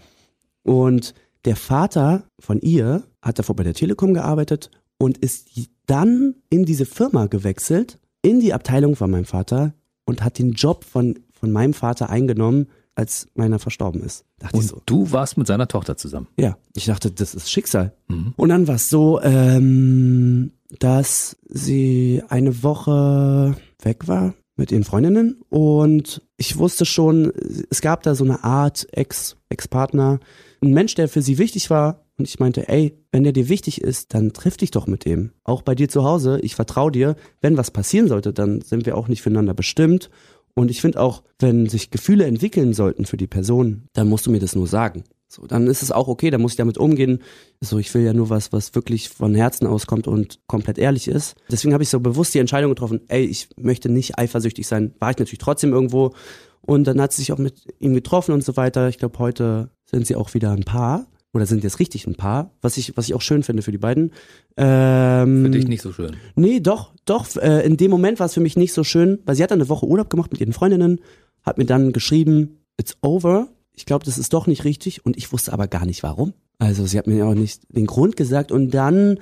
Und der Vater von ihr hat davor bei der Telekom gearbeitet und ist dann in diese Firma gewechselt, in die Abteilung von meinem Vater und hat den Job von, von meinem Vater eingenommen, als meiner verstorben ist. Dachte Und so. du warst mit seiner Tochter zusammen. Ja, ich dachte, das ist Schicksal. Mhm. Und dann war es so, ähm, dass sie eine Woche weg war mit ihren Freundinnen und ich wusste schon, es gab da so eine Art Ex, Ex-Partner, ein Mensch, der für sie wichtig war und ich meinte, ey, wenn der dir wichtig ist, dann triff dich doch mit dem. Auch bei dir zu Hause, ich vertraue dir, wenn was passieren sollte, dann sind wir auch nicht füreinander bestimmt und ich finde auch, wenn sich Gefühle entwickeln sollten für die Person, dann musst du mir das nur sagen. So, dann ist es auch okay, dann muss ich damit umgehen. So, ich will ja nur was, was wirklich von Herzen auskommt und komplett ehrlich ist. Deswegen habe ich so bewusst die Entscheidung getroffen, ey, ich möchte nicht eifersüchtig sein. War ich natürlich trotzdem irgendwo. Und dann hat sie sich auch mit ihm getroffen und so weiter. Ich glaube, heute sind sie auch wieder ein Paar. Oder sind jetzt richtig ein Paar, was ich, was ich auch schön finde für die beiden. Ähm, Für dich nicht so schön. Nee, doch, doch. Äh, in dem Moment war es für mich nicht so schön, weil sie hat dann eine Woche Urlaub gemacht mit ihren Freundinnen, hat mir dann geschrieben, it's over. Ich glaube, das ist doch nicht richtig und ich wusste aber gar nicht warum. Also sie hat mir auch nicht den Grund gesagt und dann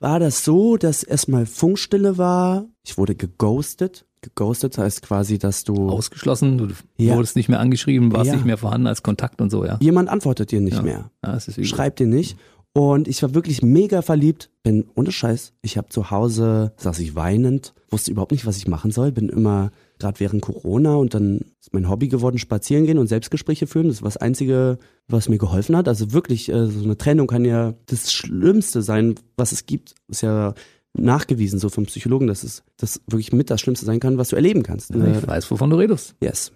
war das so, dass erstmal Funkstille war. Ich wurde geghostet. Geghostet heißt quasi, dass du Ausgeschlossen, du Ja. wurdest nicht mehr angeschrieben, warst Ja. nicht mehr vorhanden als Kontakt und so, ja. jemand antwortet dir nicht Ja. mehr. Ja, das ist übel. schreibt dir nicht. Und ich war wirklich mega verliebt. Bin ohne Scheiß. Ich habe zu Hause, saß ich weinend, wusste überhaupt nicht, was ich machen soll. Bin immer, gerade während Corona und dann ist mein Hobby geworden, spazieren gehen und Selbstgespräche führen. Das war das Einzige, was mir geholfen hat. Also wirklich, äh, so eine Trennung kann ja das Schlimmste sein, was es gibt. Ist ja nachgewiesen, so vom Psychologen, dass es das wirklich mit das Schlimmste sein kann, was du erleben kannst. Ja, ich weiß, wovon du redest. Yes.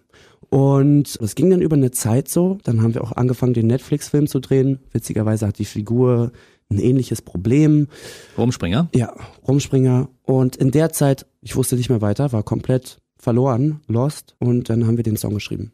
Und es ging dann über eine Zeit so. Dann haben wir auch angefangen, den Netflix-Film zu drehen. Witzigerweise hat die Figur ein ähnliches Problem. Rumspringer. Ja, Rumspringer. Und in der Zeit, ich wusste nicht mehr weiter, war komplett verloren, lost. Und dann haben wir den Song geschrieben.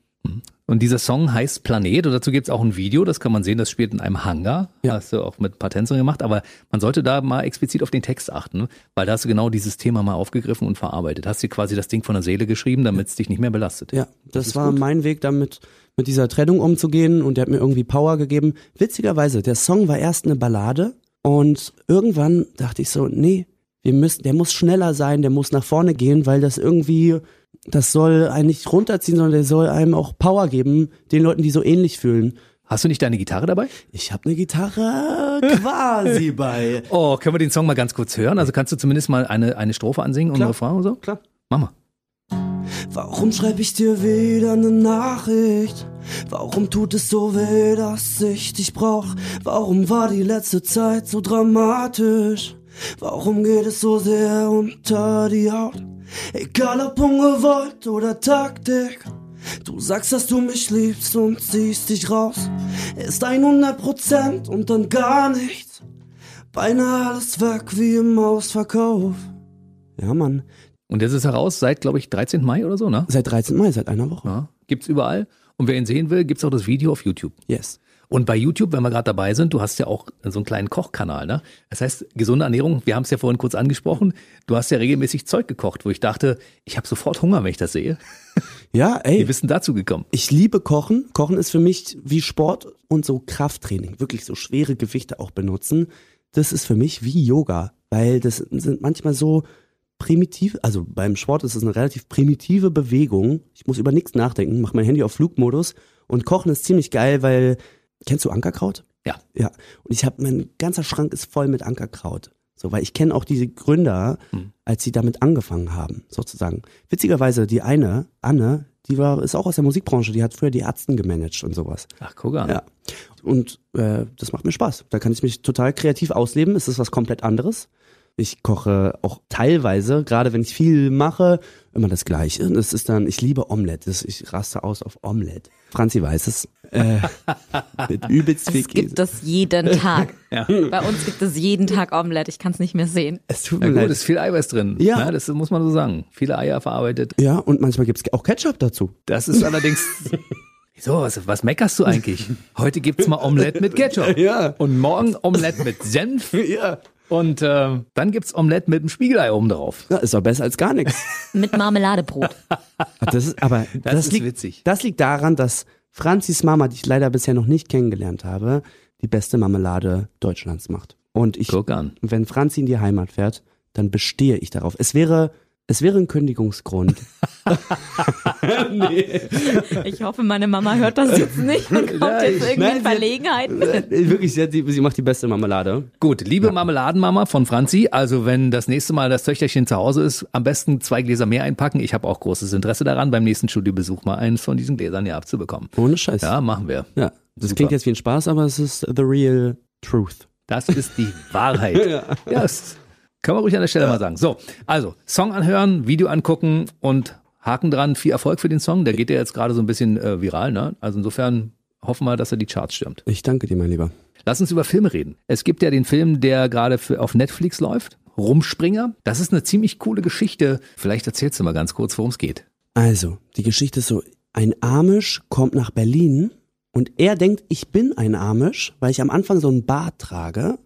Und dieser Song heißt Planet und dazu gibt es auch ein Video, das kann man sehen, das spielt in einem Hangar. Ja. Hast du auch mit ein paar Tänzern gemacht, aber man sollte da mal explizit auf den Text achten, weil da hast du genau dieses Thema mal aufgegriffen und verarbeitet. Hast dir quasi das Ding von der Seele geschrieben, damit es dich nicht mehr belastet. Ja, das, ist war gut. mein Weg damit, mit dieser Trennung umzugehen und der hat mir irgendwie Power gegeben. Witzigerweise, der Song war erst eine Ballade und irgendwann dachte ich so, nee, wir müssen, der muss schneller sein, der muss nach vorne gehen, weil das irgendwie, das soll einen nicht runterziehen, sondern der soll einem auch Power geben, den Leuten, die so ähnlich fühlen. Hast du nicht deine Gitarre dabei? Ich habe eine Gitarre quasi bei. Oh, können wir den Song mal ganz kurz hören? Also kannst du zumindest mal eine, eine Strophe ansingen und Klar. einen Refrain oder so? Klar. Mach mal. Warum schreib ich dir wieder eine Nachricht? Warum tut es so weh, dass ich dich brauch? Warum war die letzte Zeit so dramatisch? Warum geht es so sehr unter die Haut? Egal ob ungewollt oder Taktik. Du sagst, dass du mich liebst und ziehst dich raus. Ist 100 Prozent und dann gar nichts. Beinahe alles weg wie im Ausverkauf. Ja, Mann. Und jetzt ist er raus seit, glaube ich, 13. Mai oder so, ne? Seit 13. Mai, seit einer Woche. Ja, gibt's überall. Und wer ihn sehen will, gibt's auch das Video auf YouTube. Yes. Und bei YouTube, wenn wir gerade dabei sind, du hast ja auch so einen kleinen Kochkanal, ne? Das heißt, gesunde Ernährung, wir haben es ja vorhin kurz angesprochen, du hast ja regelmäßig Zeug gekocht, wo ich dachte, ich habe sofort Hunger, wenn ich das sehe. Ja, ey. Wie bist denn dazu gekommen? Ich liebe Kochen. Kochen ist für mich wie Sport und so Krafttraining. Wirklich so schwere Gewichte auch benutzen. Das ist für mich wie Yoga, weil das sind manchmal so primitiv, also beim Sport ist es eine relativ primitive Bewegung. Ich muss über nichts nachdenken, mache mein Handy auf Flugmodus und Kochen ist ziemlich geil, weil kennst du Ankerkraut? Ja. Ja. Und ich habe mein ganzer Schrank ist voll mit Ankerkraut. So, weil ich kenne auch diese Gründer, Hm. als sie damit angefangen haben, sozusagen. Witzigerweise, die eine, Anne, die war, ist auch aus der Musikbranche, die hat früher die Ärzten gemanagt und sowas. Ach, guck an. Ja. Und äh, das macht mir Spaß. Da kann ich mich total kreativ ausleben. Es ist was komplett anderes. Ich koche auch teilweise, gerade wenn ich viel mache, immer das Gleiche. Das ist dann, ich liebe Omelette. Ich raste aus auf Omelette. Franzi weiß es. Äh, mit übelst viel Es gibt Käse. das jeden Tag. Bei uns gibt es jeden Tag Omelette. Ich kann es nicht mehr sehen. Es tut Na mir gut, leid. ist viel Eiweiß drin. Ja. Ne? Das muss man so sagen. Viele Eier verarbeitet. Ja, und manchmal gibt's auch Ketchup dazu. Das ist allerdings. Wieso, was, was meckerst du eigentlich? Heute gibt's mal Omelette mit Ketchup. Ja. Und morgen Omelette mit Senf. Ja. Und äh, dann gibt's Omelette mit einem Spiegelei oben drauf. ja ist doch besser als gar nichts. Mit Marmeladebrot. Das ist, aber das, ist liegt, witzig. Das liegt daran, dass Franzis Mama, die ich leider bisher noch nicht kennengelernt habe, die beste Marmelade Deutschlands macht. Und ich, Guck an. wenn Franzi in die Heimat fährt, dann bestehe ich darauf. Es wäre, es wäre ein Kündigungsgrund. Ich hoffe, meine Mama hört das jetzt nicht und kommt Nein, jetzt irgendwie nein, in Verlegenheiten. Äh, Wirklich, sie, hat sie macht die beste Marmelade. Gut, liebe Marmeladenmama von Franzi, also wenn das nächste Mal das Töchterchen zu Hause ist, am besten zwei Gläser mehr einpacken. Ich habe auch großes Interesse daran, beim nächsten Studiobesuch mal eins von diesen Gläsern ja abzubekommen. Ohne Scheiß. Ja, machen wir. Ja. Das Super. klingt jetzt wie ein Spaß, aber es ist the real truth. Das ist die Wahrheit. ja, das kann man ruhig an der Stelle mal sagen. So, also Song anhören, Video angucken und Haken dran. Viel Erfolg für den Song. Der geht ja jetzt gerade so ein bisschen äh, viral. Ne? Also insofern hoffen wir, dass er die Charts stürmt. Ich danke dir, mein Lieber. Lass uns über Filme reden. Es gibt ja den Film, der gerade auf Netflix läuft. Rumspringer. Das ist eine ziemlich coole Geschichte. Vielleicht erzählst du mal ganz kurz, worum es geht. Also, die Geschichte ist so, ein Amish kommt nach Berlin und er denkt, ich bin ein Amish, weil ich am Anfang so einen Bart trage.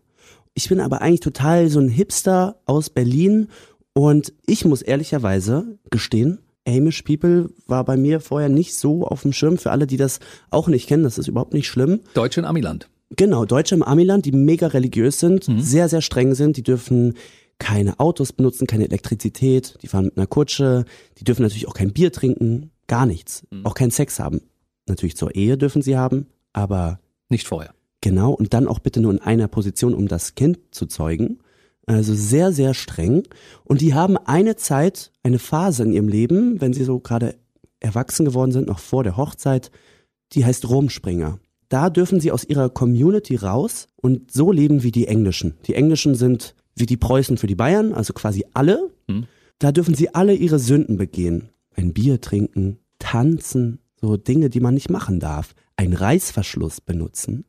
Ich bin aber eigentlich total so ein Hipster aus Berlin und ich muss ehrlicherweise gestehen, Amish People war bei mir vorher nicht so auf dem Schirm. Für alle, die das auch nicht kennen, das ist überhaupt nicht schlimm. Deutsche in Amiland. Genau, Deutsche im Amiland, die mega religiös sind, sehr, sehr streng sind, die dürfen keine Autos benutzen, keine Elektrizität, die fahren mit einer Kutsche, die dürfen natürlich auch kein Bier trinken, gar nichts, auch keinen Sex haben. Natürlich zur Ehe dürfen sie haben, aber Nicht vorher. Genau und dann auch bitte nur in einer Position, um das Kind zu zeugen. Also sehr, sehr streng. Und die haben eine Zeit, eine Phase in ihrem Leben, wenn sie so gerade erwachsen geworden sind, noch vor der Hochzeit, die heißt Rumspringer. Da dürfen sie aus ihrer Community raus und so leben wie die Englischen. Die Englischen sind wie die Preußen für die Bayern, also quasi alle. Hm. Da dürfen sie alle ihre Sünden begehen. Ein Bier trinken, tanzen, so Dinge, die man nicht machen darf. Ein Reißverschluss benutzen.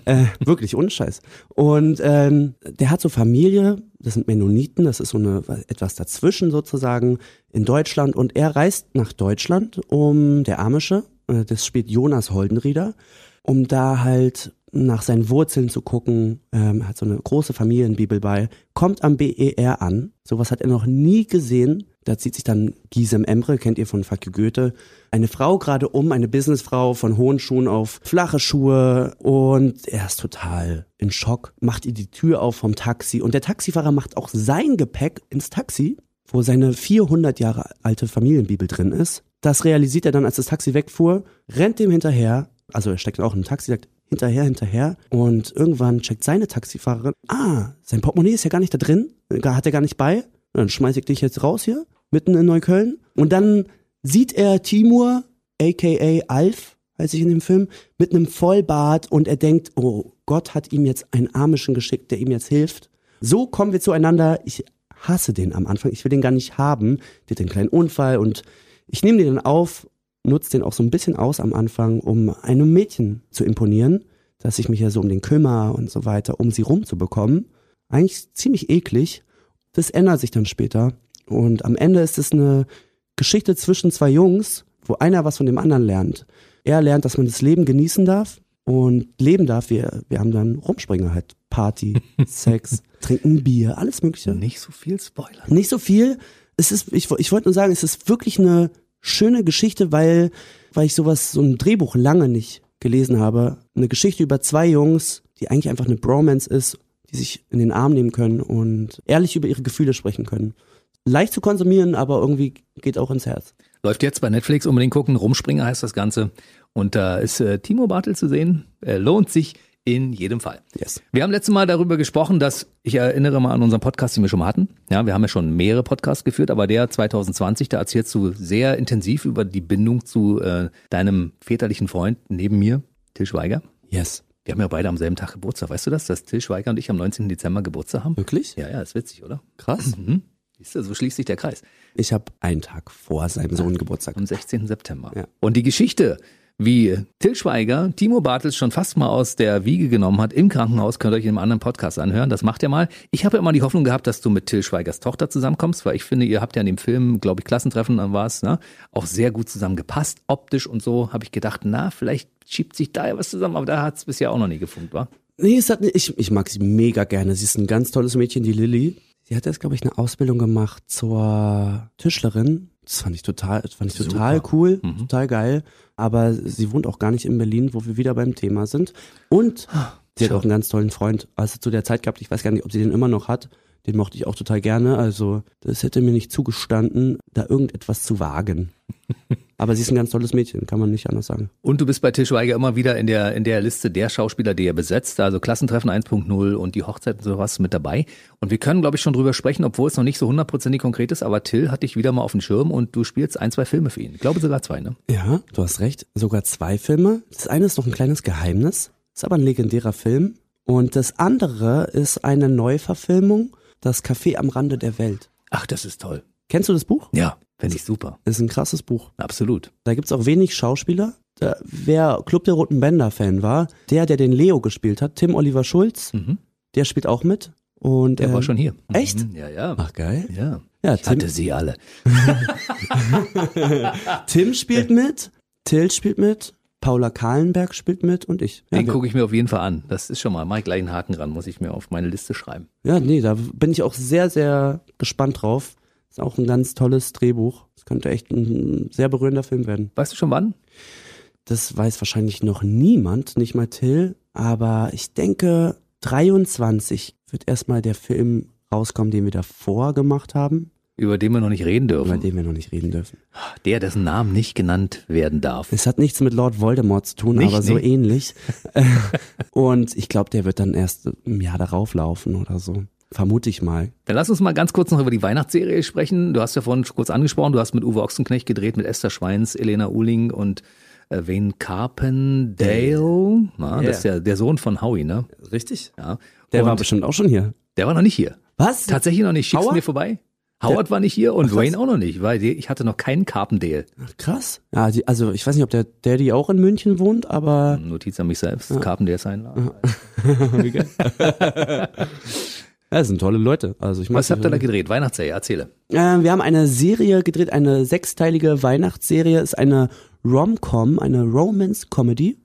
äh, wirklich, ohne Scheiß. Und ähm, der hat so Familie, das sind Mennoniten, das ist so eine etwas dazwischen sozusagen in Deutschland. Und er reist nach Deutschland, um der Amische, äh, das spielt Jonas Holdenrieder, um da halt nach seinen Wurzeln zu gucken, ähm, hat so eine große Familienbibel bei, kommt am BER an, sowas hat er noch nie gesehen, da zieht sich dann Gisem Emre, kennt ihr von you Goethe, eine Frau gerade um, eine Businessfrau von hohen Schuhen auf flache Schuhe und er ist total in Schock, macht ihr die Tür auf vom Taxi und der Taxifahrer macht auch sein Gepäck ins Taxi, wo seine 400 Jahre alte Familienbibel drin ist. Das realisiert er dann, als das Taxi wegfuhr, rennt dem hinterher, also er steckt auch im Taxi, sagt hinterher, hinterher und irgendwann checkt seine Taxifahrerin, ah, sein Portemonnaie ist ja gar nicht da drin, hat er gar nicht bei, dann schmeiß ich dich jetzt raus hier, mitten in Neukölln und dann sieht er Timur, aka Alf, heißt ich in dem Film, mit einem Vollbart und er denkt, oh, Gott hat ihm jetzt einen Amischen geschickt, der ihm jetzt hilft. So kommen wir zueinander. Ich hasse den am Anfang, ich will den gar nicht haben. Der hat einen kleinen Unfall und ich nehme den dann auf, nutze den auch so ein bisschen aus am Anfang, um einem Mädchen zu imponieren, dass ich mich ja so um den kümmere und so weiter, um sie rumzubekommen. Eigentlich ziemlich eklig. Das ändert sich dann später. Und am Ende ist es eine Geschichte zwischen zwei Jungs, wo einer was von dem anderen lernt. Er lernt, dass man das Leben genießen darf und leben darf. Wir, wir haben dann Rumspringer halt. Party, Sex, trinken Bier, alles mögliche. Nicht so viel Spoiler. Nicht so viel. Es ist, ich, ich wollte nur sagen, es ist wirklich eine schöne Geschichte, weil, weil ich sowas, so ein Drehbuch lange nicht gelesen habe. Eine Geschichte über zwei Jungs, die eigentlich einfach eine Bromance ist, die sich in den Arm nehmen können und ehrlich über ihre Gefühle sprechen können. Leicht zu konsumieren, aber irgendwie geht auch ins Herz. Läuft jetzt bei Netflix unbedingt gucken. Rumspringer heißt das Ganze. Und da ist äh, Timo Bartel zu sehen. Er lohnt sich in jedem Fall. Yes. Wir haben letztes Mal darüber gesprochen, dass ich erinnere mal an unseren Podcast, den wir schon mal hatten. Ja, wir haben ja schon mehrere Podcasts geführt, aber der 2020, da erzählst du sehr intensiv über die Bindung zu äh, deinem väterlichen Freund neben mir, Till Schweiger. Yes. Wir haben ja beide am selben Tag Geburtstag. Weißt du das, dass Till Schweiger und ich am 19. Dezember Geburtstag haben? Wirklich? Ja, ja, ist witzig, oder? Krass. Mhm. Siehst du, so schließt sich der Kreis. Ich habe einen Tag vor seinem Sohn Geburtstag. Am 16. September. Ja. Und die Geschichte, wie Till Schweiger Timo Bartels schon fast mal aus der Wiege genommen hat im Krankenhaus, könnt ihr euch in einem anderen Podcast anhören. Das macht er mal. Ich habe ja immer die Hoffnung gehabt, dass du mit Till Schweigers Tochter zusammenkommst, weil ich finde, ihr habt ja in dem Film, glaube ich, Klassentreffen, dann war es, ne, auch sehr gut zusammengepasst, optisch und so. Habe ich gedacht, na, vielleicht schiebt sich da ja was zusammen, aber da hat es bisher auch noch nie gefunkt, war. Nee, es hat, ich, ich mag sie mega gerne. Sie ist ein ganz tolles Mädchen, die Lilly. Sie hat jetzt, glaube ich, eine Ausbildung gemacht zur Tischlerin. Das fand ich total, das fand ich total cool, Mhm. total geil. Aber sie wohnt auch gar nicht in Berlin, wo wir wieder beim Thema sind. Und sie hat auch einen ganz tollen Freund. Also zu der Zeit gehabt, ich weiß gar nicht, ob sie den immer noch hat. Den mochte ich auch total gerne. Also das hätte mir nicht zugestanden, da irgendetwas zu wagen. Aber sie ist ein ganz tolles Mädchen, kann man nicht anders sagen. Und du bist bei Till Schweiger immer wieder in der, in der Liste der Schauspieler, die er besetzt. Also Klassentreffen 1.0 und die Hochzeit und sowas mit dabei. Und wir können, glaube ich, schon drüber sprechen, obwohl es noch nicht so hundertprozentig konkret ist. Aber Till hat dich wieder mal auf dem Schirm und du spielst ein, zwei Filme für ihn. Ich glaube sogar zwei, ne? Ja, du hast recht. Sogar zwei Filme. Das eine ist noch ein kleines Geheimnis, ist aber ein legendärer Film. Und das andere ist eine Neuverfilmung, das Café am Rande der Welt. Ach, das ist toll. Kennst du das Buch? Ja, finde ich super. Das ist ein krasses Buch. Absolut. Da gibt's auch wenig Schauspieler. Da, wer Club der Roten Bänder Fan war, der, der den Leo gespielt hat, Tim Oliver Schulz, Mhm. der spielt auch mit. Und Der ähm, war schon hier. echt? Mhm, Ja, ja. Ach geil. Ja. Ja, Ich Tim, hatte sie alle. Tim spielt mit, Till spielt mit, Paula Kahlenberg spielt mit und ich. Ja, Den gucke ich mir auf jeden Fall an. Das ist schon mal, mach ich gleich einen Haken ran, muss ich mir auf meine Liste schreiben. Ja, nee, da bin ich auch sehr, sehr gespannt drauf. Ist auch ein ganz tolles Drehbuch. Es könnte echt ein sehr berührender Film werden. Weißt du schon wann? Das weiß wahrscheinlich noch niemand, nicht mal Till, aber ich denke, 23 wird erstmal der Film rauskommen, den wir davor gemacht haben, Über den wir noch nicht reden über dürfen. den wir noch nicht reden dürfen. Der, dessen Namen nicht genannt werden darf. Es hat nichts mit Lord Voldemort zu tun, Nicht, aber so nee. ähnlich. Und ich glaube, der wird dann erst im Jahr darauf laufen oder so. Vermute ich mal. Dann lass uns mal ganz kurz noch über die Weihnachtsserie sprechen. Du hast ja vorhin kurz angesprochen, du hast mit Uwe Ochsenknecht gedreht, mit Esther Schweins, Elena Uhling und äh, Wayne Carpendale. Na, Das ist ja der Sohn von Howie, ne? Richtig? Ja. Der und war bestimmt auch schon hier. der war noch nicht hier. Was? Tatsächlich noch nicht. Schickst du Howard? mir vorbei? Howard war nicht hier und Ach. Wayne auch noch nicht, weil ich hatte noch keinen Carpendale. Ach, krass. Ja, die, also ich weiß nicht, ob der Daddy auch in München wohnt, aber Notiz an mich selbst, Carpendale sein. ja, das sind tolle Leute. Also ich Was habt ihr da gedreht? Weihnachtsserie, erzähle. äh, Wir haben eine Serie gedreht, eine sechsteilige Weihnachtsserie. Ist eine Rom-Com, eine Romance-Comedy.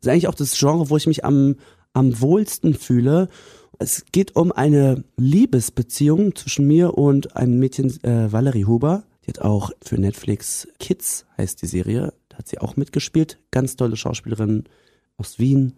Ist eigentlich auch das Genre, wo ich mich am, am wohlsten fühle. Es geht um eine Liebesbeziehung zwischen mir und einem Mädchen, äh, Valerie Huber. Die hat auch für Netflix Kids, heißt die Serie. Da hat sie auch mitgespielt. Ganz tolle Schauspielerin aus Wien.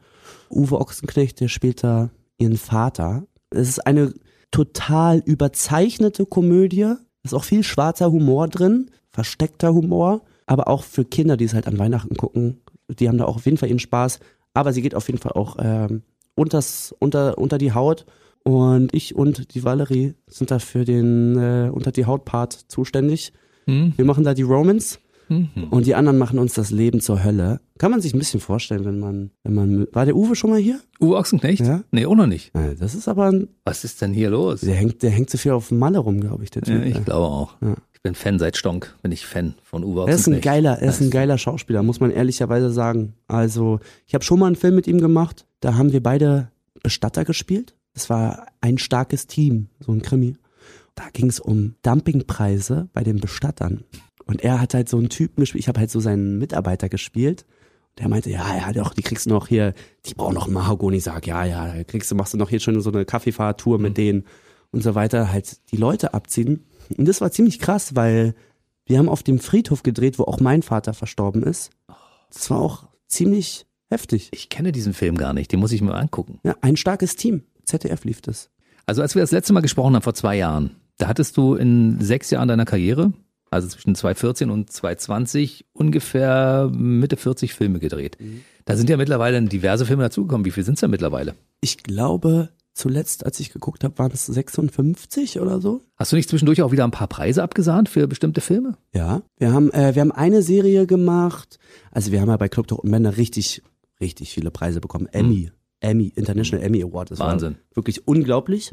Uwe Ochsenknecht, der spielt da ihren Vater. Es ist eine total überzeichnete Komödie. Da ist auch viel schwarzer Humor drin, versteckter Humor, aber auch für Kinder, die es halt an Weihnachten gucken, die haben da auch auf jeden Fall ihren Spaß. Aber sie geht auf jeden Fall auch ähm, unters, unter, unter die Haut. Und ich und die Valerie sind da für den äh, unter die Haut-Part zuständig. Hm? Wir machen da die Romans Mhm. und die anderen machen uns das Leben zur Hölle. Kann man sich ein bisschen vorstellen, wenn man, wenn man, war der Uwe schon mal hier? Uwe Ochsenknecht? Ja. Nee, auch noch nicht. Äh, Das ist aber, ein, Was ist denn hier los? der hängt, der hängt zu viel auf Malle rum, glaube ich, der Ja, Typ. ich glaube auch. Ja. Ich bin Fan seit Stonk, bin ich Fan von Uwe Er ist ein Ochsenknecht. geiler, er ist ein geiler Schauspieler, muss man ehrlicherweise sagen. Also, ich habe schon mal einen Film mit ihm gemacht, da haben wir beide Bestatter gespielt. Es war ein starkes Team, so ein Krimi. Da ging es um Dumpingpreise bei den Bestattern. Und er hat halt so einen Typen gespielt, ich habe halt so seinen Mitarbeiter gespielt. Der meinte, ja, ja, doch, die kriegst du noch hier, die brauchen noch Mahagoni. Ich sag, ja, ja, kriegst du, machst du noch hier schon so eine Kaffeefahrtour mit denen und so weiter, halt die Leute abziehen. Und das war ziemlich krass, weil wir haben auf dem Friedhof gedreht, wo auch mein Vater verstorben ist. Das war auch ziemlich heftig. Ich kenne diesen Film gar nicht, den muss ich mir angucken. Ja, ein starkes Team. ZDF lief das. Also als wir das letzte Mal gesprochen haben, vor zwei Jahren, da hattest du in sechs Jahren deiner Karriere, also zwischen 2014 und 2020, ungefähr Mitte 40 Filme gedreht. Da sind ja mittlerweile diverse Filme dazugekommen. Wie viel sind es denn mittlerweile? Ich glaube, zuletzt, als ich geguckt habe, waren es 56 oder so. Hast du nicht zwischendurch auch wieder ein paar Preise abgesahnt für bestimmte Filme? Ja, wir haben, äh, wir haben eine Serie gemacht. Also wir haben ja bei Club Talk und Männer richtig, richtig viele Preise bekommen. Emmy, Emmy, International Emmy Award. Das Wahnsinn. Wirklich unglaublich.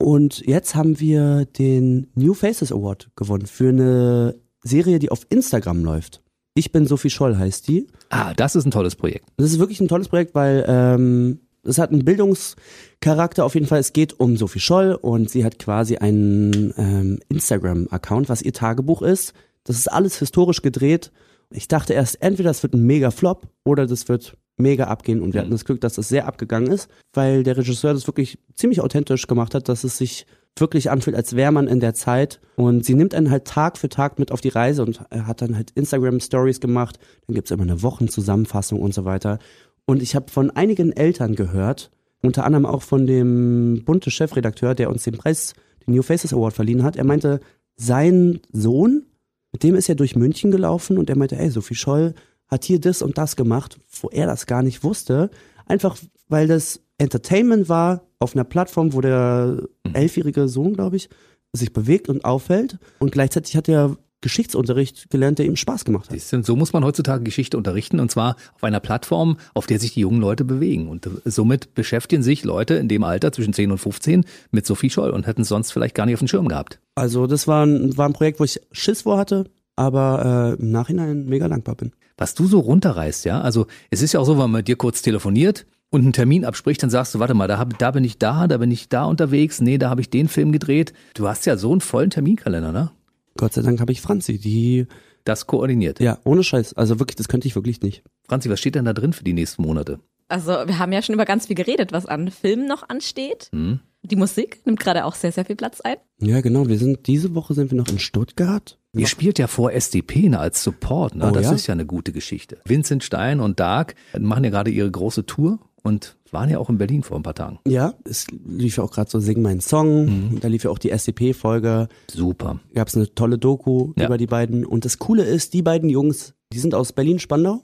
Und jetzt haben wir den New Faces Award gewonnen für eine Serie, die auf Instagram läuft. Ich bin Sophie Scholl heißt die. Ah, das ist ein tolles Projekt. Das ist wirklich ein tolles Projekt, weil ähm, es hat einen Bildungscharakter auf jeden Fall. Es geht um Sophie Scholl und sie hat quasi einen ähm, Instagram-Account, was ihr Tagebuch ist. Das ist alles historisch gedreht. Ich dachte erst, entweder das wird ein mega Flop oder das wird mega abgehen. Und wir hatten das Glück, dass das sehr abgegangen ist, weil der Regisseur das wirklich ziemlich authentisch gemacht hat, dass es sich wirklich anfühlt, als wäre man in der Zeit. Und sie nimmt einen halt Tag für Tag mit auf die Reise und er hat dann halt Instagram-Stories gemacht. Dann gibt's immer eine Wochenzusammenfassung und so weiter. Und ich habe von einigen Eltern gehört, unter anderem auch von dem bunte Chefredakteur, der uns den Preis, den New Faces Award verliehen hat. Er meinte, sein Sohn, mit dem ist er durch München gelaufen und er meinte, ey, Sophie Scholl hat hier das und das gemacht, wo er das gar nicht wusste. Einfach weil das Entertainment war auf einer Plattform, wo der elfjährige Sohn, glaube ich, sich bewegt und auffällt. Und gleichzeitig hat er Geschichtsunterricht gelernt, der ihm Spaß gemacht hat. Du, So muss man heutzutage Geschichte unterrichten und zwar auf einer Plattform, auf der sich die jungen Leute bewegen. Und somit beschäftigen sich Leute in dem Alter zwischen 10 und 15 mit Sophie Scholl und hätten es sonst vielleicht gar nicht auf dem Schirm gehabt. Also das war ein, war ein Projekt, wo ich Schiss vor hatte, aber äh, im Nachhinein mega dankbar bin. Was du so runterreißt, ja, also es ist ja auch so, wenn man mit dir kurz telefoniert und einen Termin abspricht, dann sagst du, warte mal, da, hab, da bin ich da, da bin ich da unterwegs, nee, da habe ich den Film gedreht. Du hast ja so einen vollen Terminkalender, ne? Gott sei Dank habe ich Franzi, die, Das koordiniert. ja, ohne Scheiß, also wirklich, das könnte ich wirklich nicht. Franzi, was steht denn da drin für die nächsten Monate? Also wir haben ja schon über ganz viel geredet, was an Filmen noch ansteht. Hm? Die Musik nimmt gerade auch sehr, sehr viel Platz ein. Ja, genau, wir sind, diese Woche sind wir noch in Stuttgart. Ihr spielt ja vor SDP ne, als Support, ne? Oh, das ja? ist ja eine gute Geschichte. Vincent Stein und Dark machen ja gerade ihre große Tour und waren ja auch in Berlin vor ein paar Tagen. Ja, es lief ja auch gerade so Sing meinen Song, da lief ja auch die SDP-Folge, Super. gab es eine tolle Doku Ja. über die beiden. Und das Coole ist, die beiden Jungs, die sind aus Berlin-Spandau.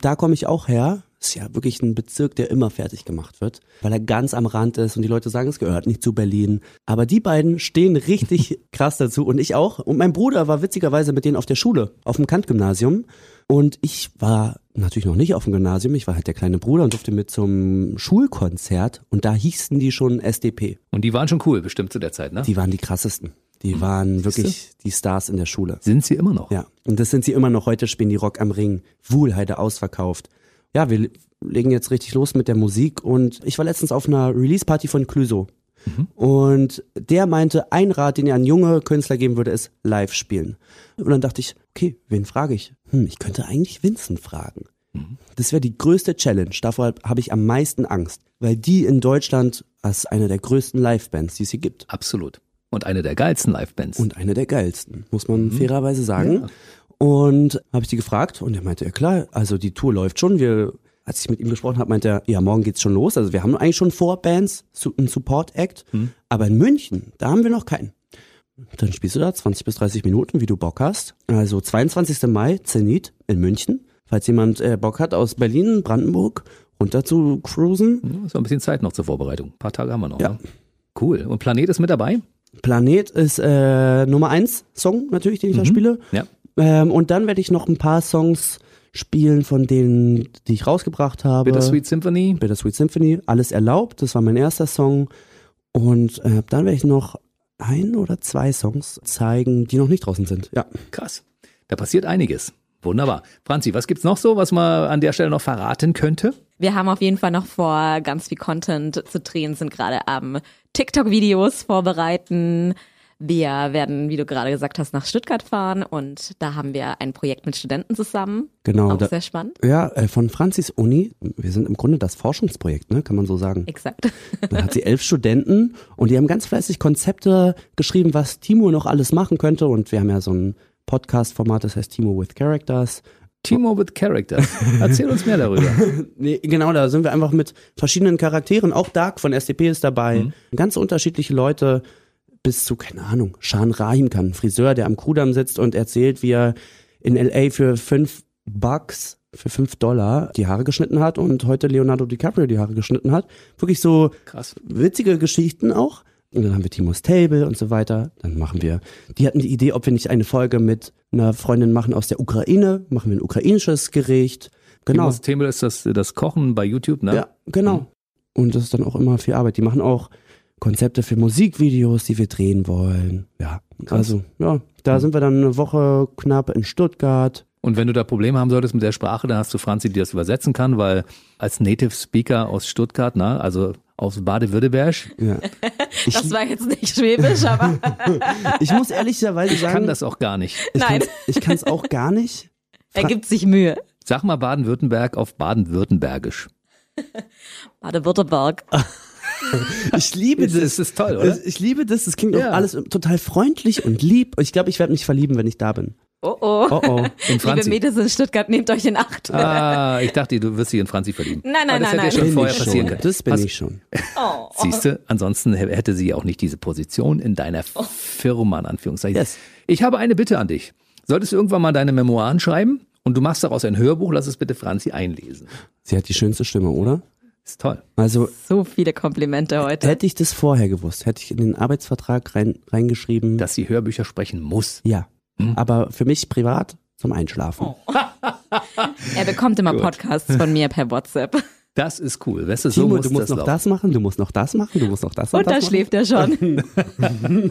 Da komme ich auch her. Ist ja wirklich ein Bezirk, der immer fertig gemacht wird, weil er ganz am Rand ist und die Leute sagen, es gehört nicht zu Berlin. Aber die beiden stehen richtig krass dazu und ich auch. Und mein Bruder war witzigerweise mit denen auf der Schule, auf dem Kant-Gymnasium. Und ich war natürlich noch nicht auf dem Gymnasium, ich war halt der kleine Bruder und durfte mit zum Schulkonzert und da hießen die schon SDP. Und die waren schon cool, bestimmt zu der Zeit, ne? Die waren die krassesten. Die waren wirklich die Stars in der Schule. Sind sie immer noch? Ja, und das sind sie immer noch. Heute spielen die Rock am Ring. Wuhlheide ausverkauft. Ja, wir legen jetzt richtig los mit der Musik und ich war letztens auf einer Release-Party von Clüso. Und der meinte, ein Rat, den er an junge Künstler geben würde, ist live spielen. Und dann dachte ich, okay, wen frage ich? Hm, ich könnte eigentlich Vincent fragen. Das wäre die größte Challenge. Davor habe ich am meisten Angst, weil die in Deutschland als eine der größten Live-Bands, die es hier gibt. Absolut. Und eine der geilsten Livebands. Und eine der geilsten, muss man fairerweise sagen. Und habe ich die gefragt und er meinte, ja klar, also die Tour läuft schon. Wir, als ich mit ihm gesprochen habe, meinte er, ja, morgen geht's schon los. Also wir haben eigentlich schon vor Bands, einen Support-Act. Aber in München, da haben wir noch keinen. Dann spielst du da 20 bis 30 Minuten, wie du Bock hast. Also 22. Mai, Zenit in München. Falls jemand äh, Bock hat, aus Berlin, Brandenburg runter zu cruisen. Ja, so ein bisschen Zeit noch zur Vorbereitung. Ein paar Tage haben wir noch. Ja. Ne? Cool. Und Planet ist mit dabei? Planet ist äh, Nummer eins Song natürlich, den ich da spiele. Ja. Ähm, und dann werde ich noch ein paar Songs spielen von denen, die ich rausgebracht habe. Bittersweet Symphony. Bittersweet Symphony, alles erlaubt, das war mein erster Song. Und äh, dann werde ich noch ein oder zwei Songs zeigen, die noch nicht draußen sind. Ja. Krass. Da passiert einiges. Wunderbar. Franzi, was gibt's noch so, was man an der Stelle noch verraten könnte? Wir haben auf jeden Fall noch vor, ganz viel Content zu drehen, sind gerade am TikTok-Videos vorbereiten. Wir werden, wie du gerade gesagt hast, nach Stuttgart fahren und da haben wir ein Projekt mit Studenten zusammen. Genau. Auch da, sehr spannend. Ja, äh, von Franzis Uni. Wir sind im Grunde das Forschungsprojekt, ne? kann man so sagen. Exakt. Da hat sie elf Studenten und die haben ganz fleißig Konzepte geschrieben, was Timo noch alles machen könnte. Und wir haben ja so ein Podcast-Format, das heißt Timo with Characters. Timo with Character. Erzähl uns mehr darüber. Nee, genau, da sind wir einfach mit verschiedenen Charakteren. Auch Dark von SDP ist dabei. Mhm. Ganz unterschiedliche Leute bis zu, keine Ahnung, Shan Rahim kann, ein Friseur, der am Kudamm sitzt und erzählt, wie er in L.A. für fünf Bucks, für fünf Dollar die Haare geschnitten hat und heute Leonardo DiCaprio die Haare geschnitten hat. Wirklich so Krass. witzige Geschichten auch. Und dann haben wir Timos Table und so weiter. Dann machen wir, die hatten die Idee, ob wir nicht eine Folge mit einer Freundin machen aus der Ukraine, machen wir ein ukrainisches Gericht. Genau. Timos Thema ist das, das Kochen bei YouTube, ne? Ja, genau. Und das ist dann auch immer viel Arbeit. Die machen auch Konzepte für Musikvideos, die wir drehen wollen. Ja, also ja, da sind wir dann eine Woche knapp in Stuttgart. Und wenn du da Probleme haben solltest mit der Sprache, dann hast du Franzi, die das übersetzen kann, weil als Native Speaker aus Stuttgart, ne, also aus Baden-Württemberg, Ja. Ich, Das war jetzt nicht schwäbisch, aber ich muss ehrlicherweise ich sagen, kann das auch gar nicht. ich Nein. kann's- ich kann es auch gar nicht. er gibt sich Mühe. Sag mal Baden-Württemberg auf Baden-Württembergisch. Baden-Württemberg. Ich liebe Es das. ist, ist toll, oder? Ich liebe das. Es klingt Ja. auch alles total freundlich und lieb. Ich glaube, ich werde mich verlieben, wenn ich da bin. Oh oh. Oh oh. In Liebe. Mädels in Stuttgart, nehmt euch in Acht. Ah, ich dachte, du wirst dich in Franzi verlieben. Nein, nein, Aber das nein, hätte ja nein. schon vorher ich passieren schon. können. Das bin Hast- ich schon. Oh. Siehst du, ansonsten hä- hätte sie auch nicht diese Position in deiner Firma, in Anführungszeichen. Yes. Ich habe eine Bitte an dich. Solltest du irgendwann mal deine Memoiren schreiben und du machst daraus ein Hörbuch, lass es bitte Franzi einlesen. Sie hat die schönste Stimme, oder? Ist toll. Also So viele Komplimente heute. hätte ich das vorher gewusst, hätte ich in den Arbeitsvertrag rein, reingeschrieben. Dass sie Hörbücher sprechen muss. ja. Hm? Aber für mich privat zum Einschlafen. Oh. Er bekommt immer Podcasts von mir per WhatsApp. Das ist cool. Weißt du, so Timo, muss du musst das noch laufen. das machen, du musst noch das machen, du musst noch das und, Und da machen. schläft er schon.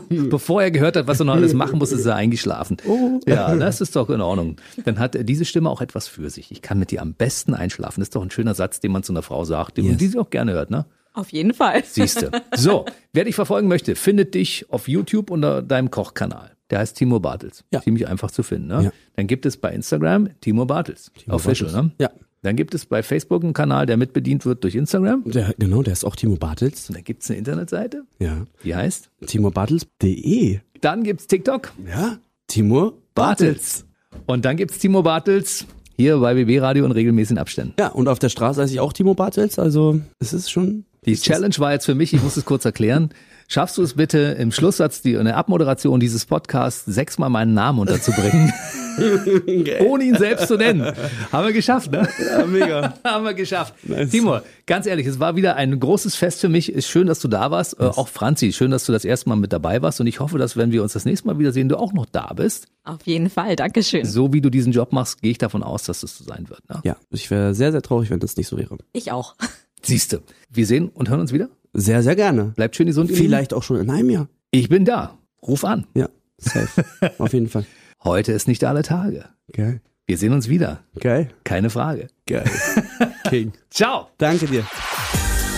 Bevor er gehört hat, was er noch alles machen muss, ist er eingeschlafen. Oh. Ja, das ist doch in Ordnung. Dann hat diese Stimme auch etwas für sich. Ich kann mit dir am besten einschlafen. Das ist doch ein schöner Satz, den man zu einer Frau sagt, den Yes. die sie auch gerne hört, ne? Auf jeden Fall. Siehste. So, wer dich verfolgen möchte, findet dich auf YouTube unter deinem Kochkanal. Der heißt Timo Bartels. Ja. Ziemlich einfach zu finden. Ne? Ja. Dann gibt es bei Instagram Timo Bartels. Official, Bartels. ne? Ja. Dann gibt es bei Facebook einen Kanal, der mitbedient wird durch Instagram. Der, genau, der ist auch Timo Bartels. Und dann gibt es eine Internetseite, Ja. die heißt. TimoBartels.de. Dann gibt's TikTok. Ja. Timo Bartels. Und dann gibt's Timo Bartels hier bei BB Radio in regelmäßigen Abständen. Ja, und auf der Straße heiße ich auch Timo Bartels, also es ist schon. Die Challenge war jetzt für mich, ich muss es kurz erklären. Schaffst du es bitte im Schlusssatz, die, in der Abmoderation dieses Podcasts sechsmal meinen Namen unterzubringen? Ohne ihn selbst zu nennen. Haben wir geschafft, ne? Ja, mega. Haben wir geschafft. Timo, ganz ehrlich, es war wieder ein großes Fest für mich. Ist schön, dass du da warst. Äh, auch Franzi, schön, dass du das erste Mal mit dabei warst. Und ich hoffe, dass wenn wir uns das nächste Mal wiedersehen, du auch noch da bist. Auf jeden Fall. Dankeschön. So wie du diesen Job machst, gehe ich davon aus, dass es so sein wird. Ne? Ja, ich wäre sehr, sehr traurig, wenn das nicht so wäre. Ich auch. Siehste, wir sehen und hören uns wieder. Sehr, sehr gerne. Bleibt schön gesund. Vielleicht auch schon in einem Jahr. Ich bin da. Ruf an. Ja, safe. Auf jeden Fall. Heute ist nicht alle Tage. Geil. Wir sehen uns wieder. Geil. Keine Frage. Geil. King. Ciao. Danke dir.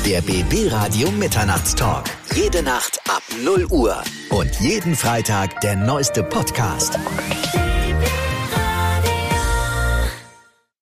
Der BB Radio Mitternachtstalk. Jede Nacht ab 0 Uhr. Und jeden Freitag der neueste Podcast.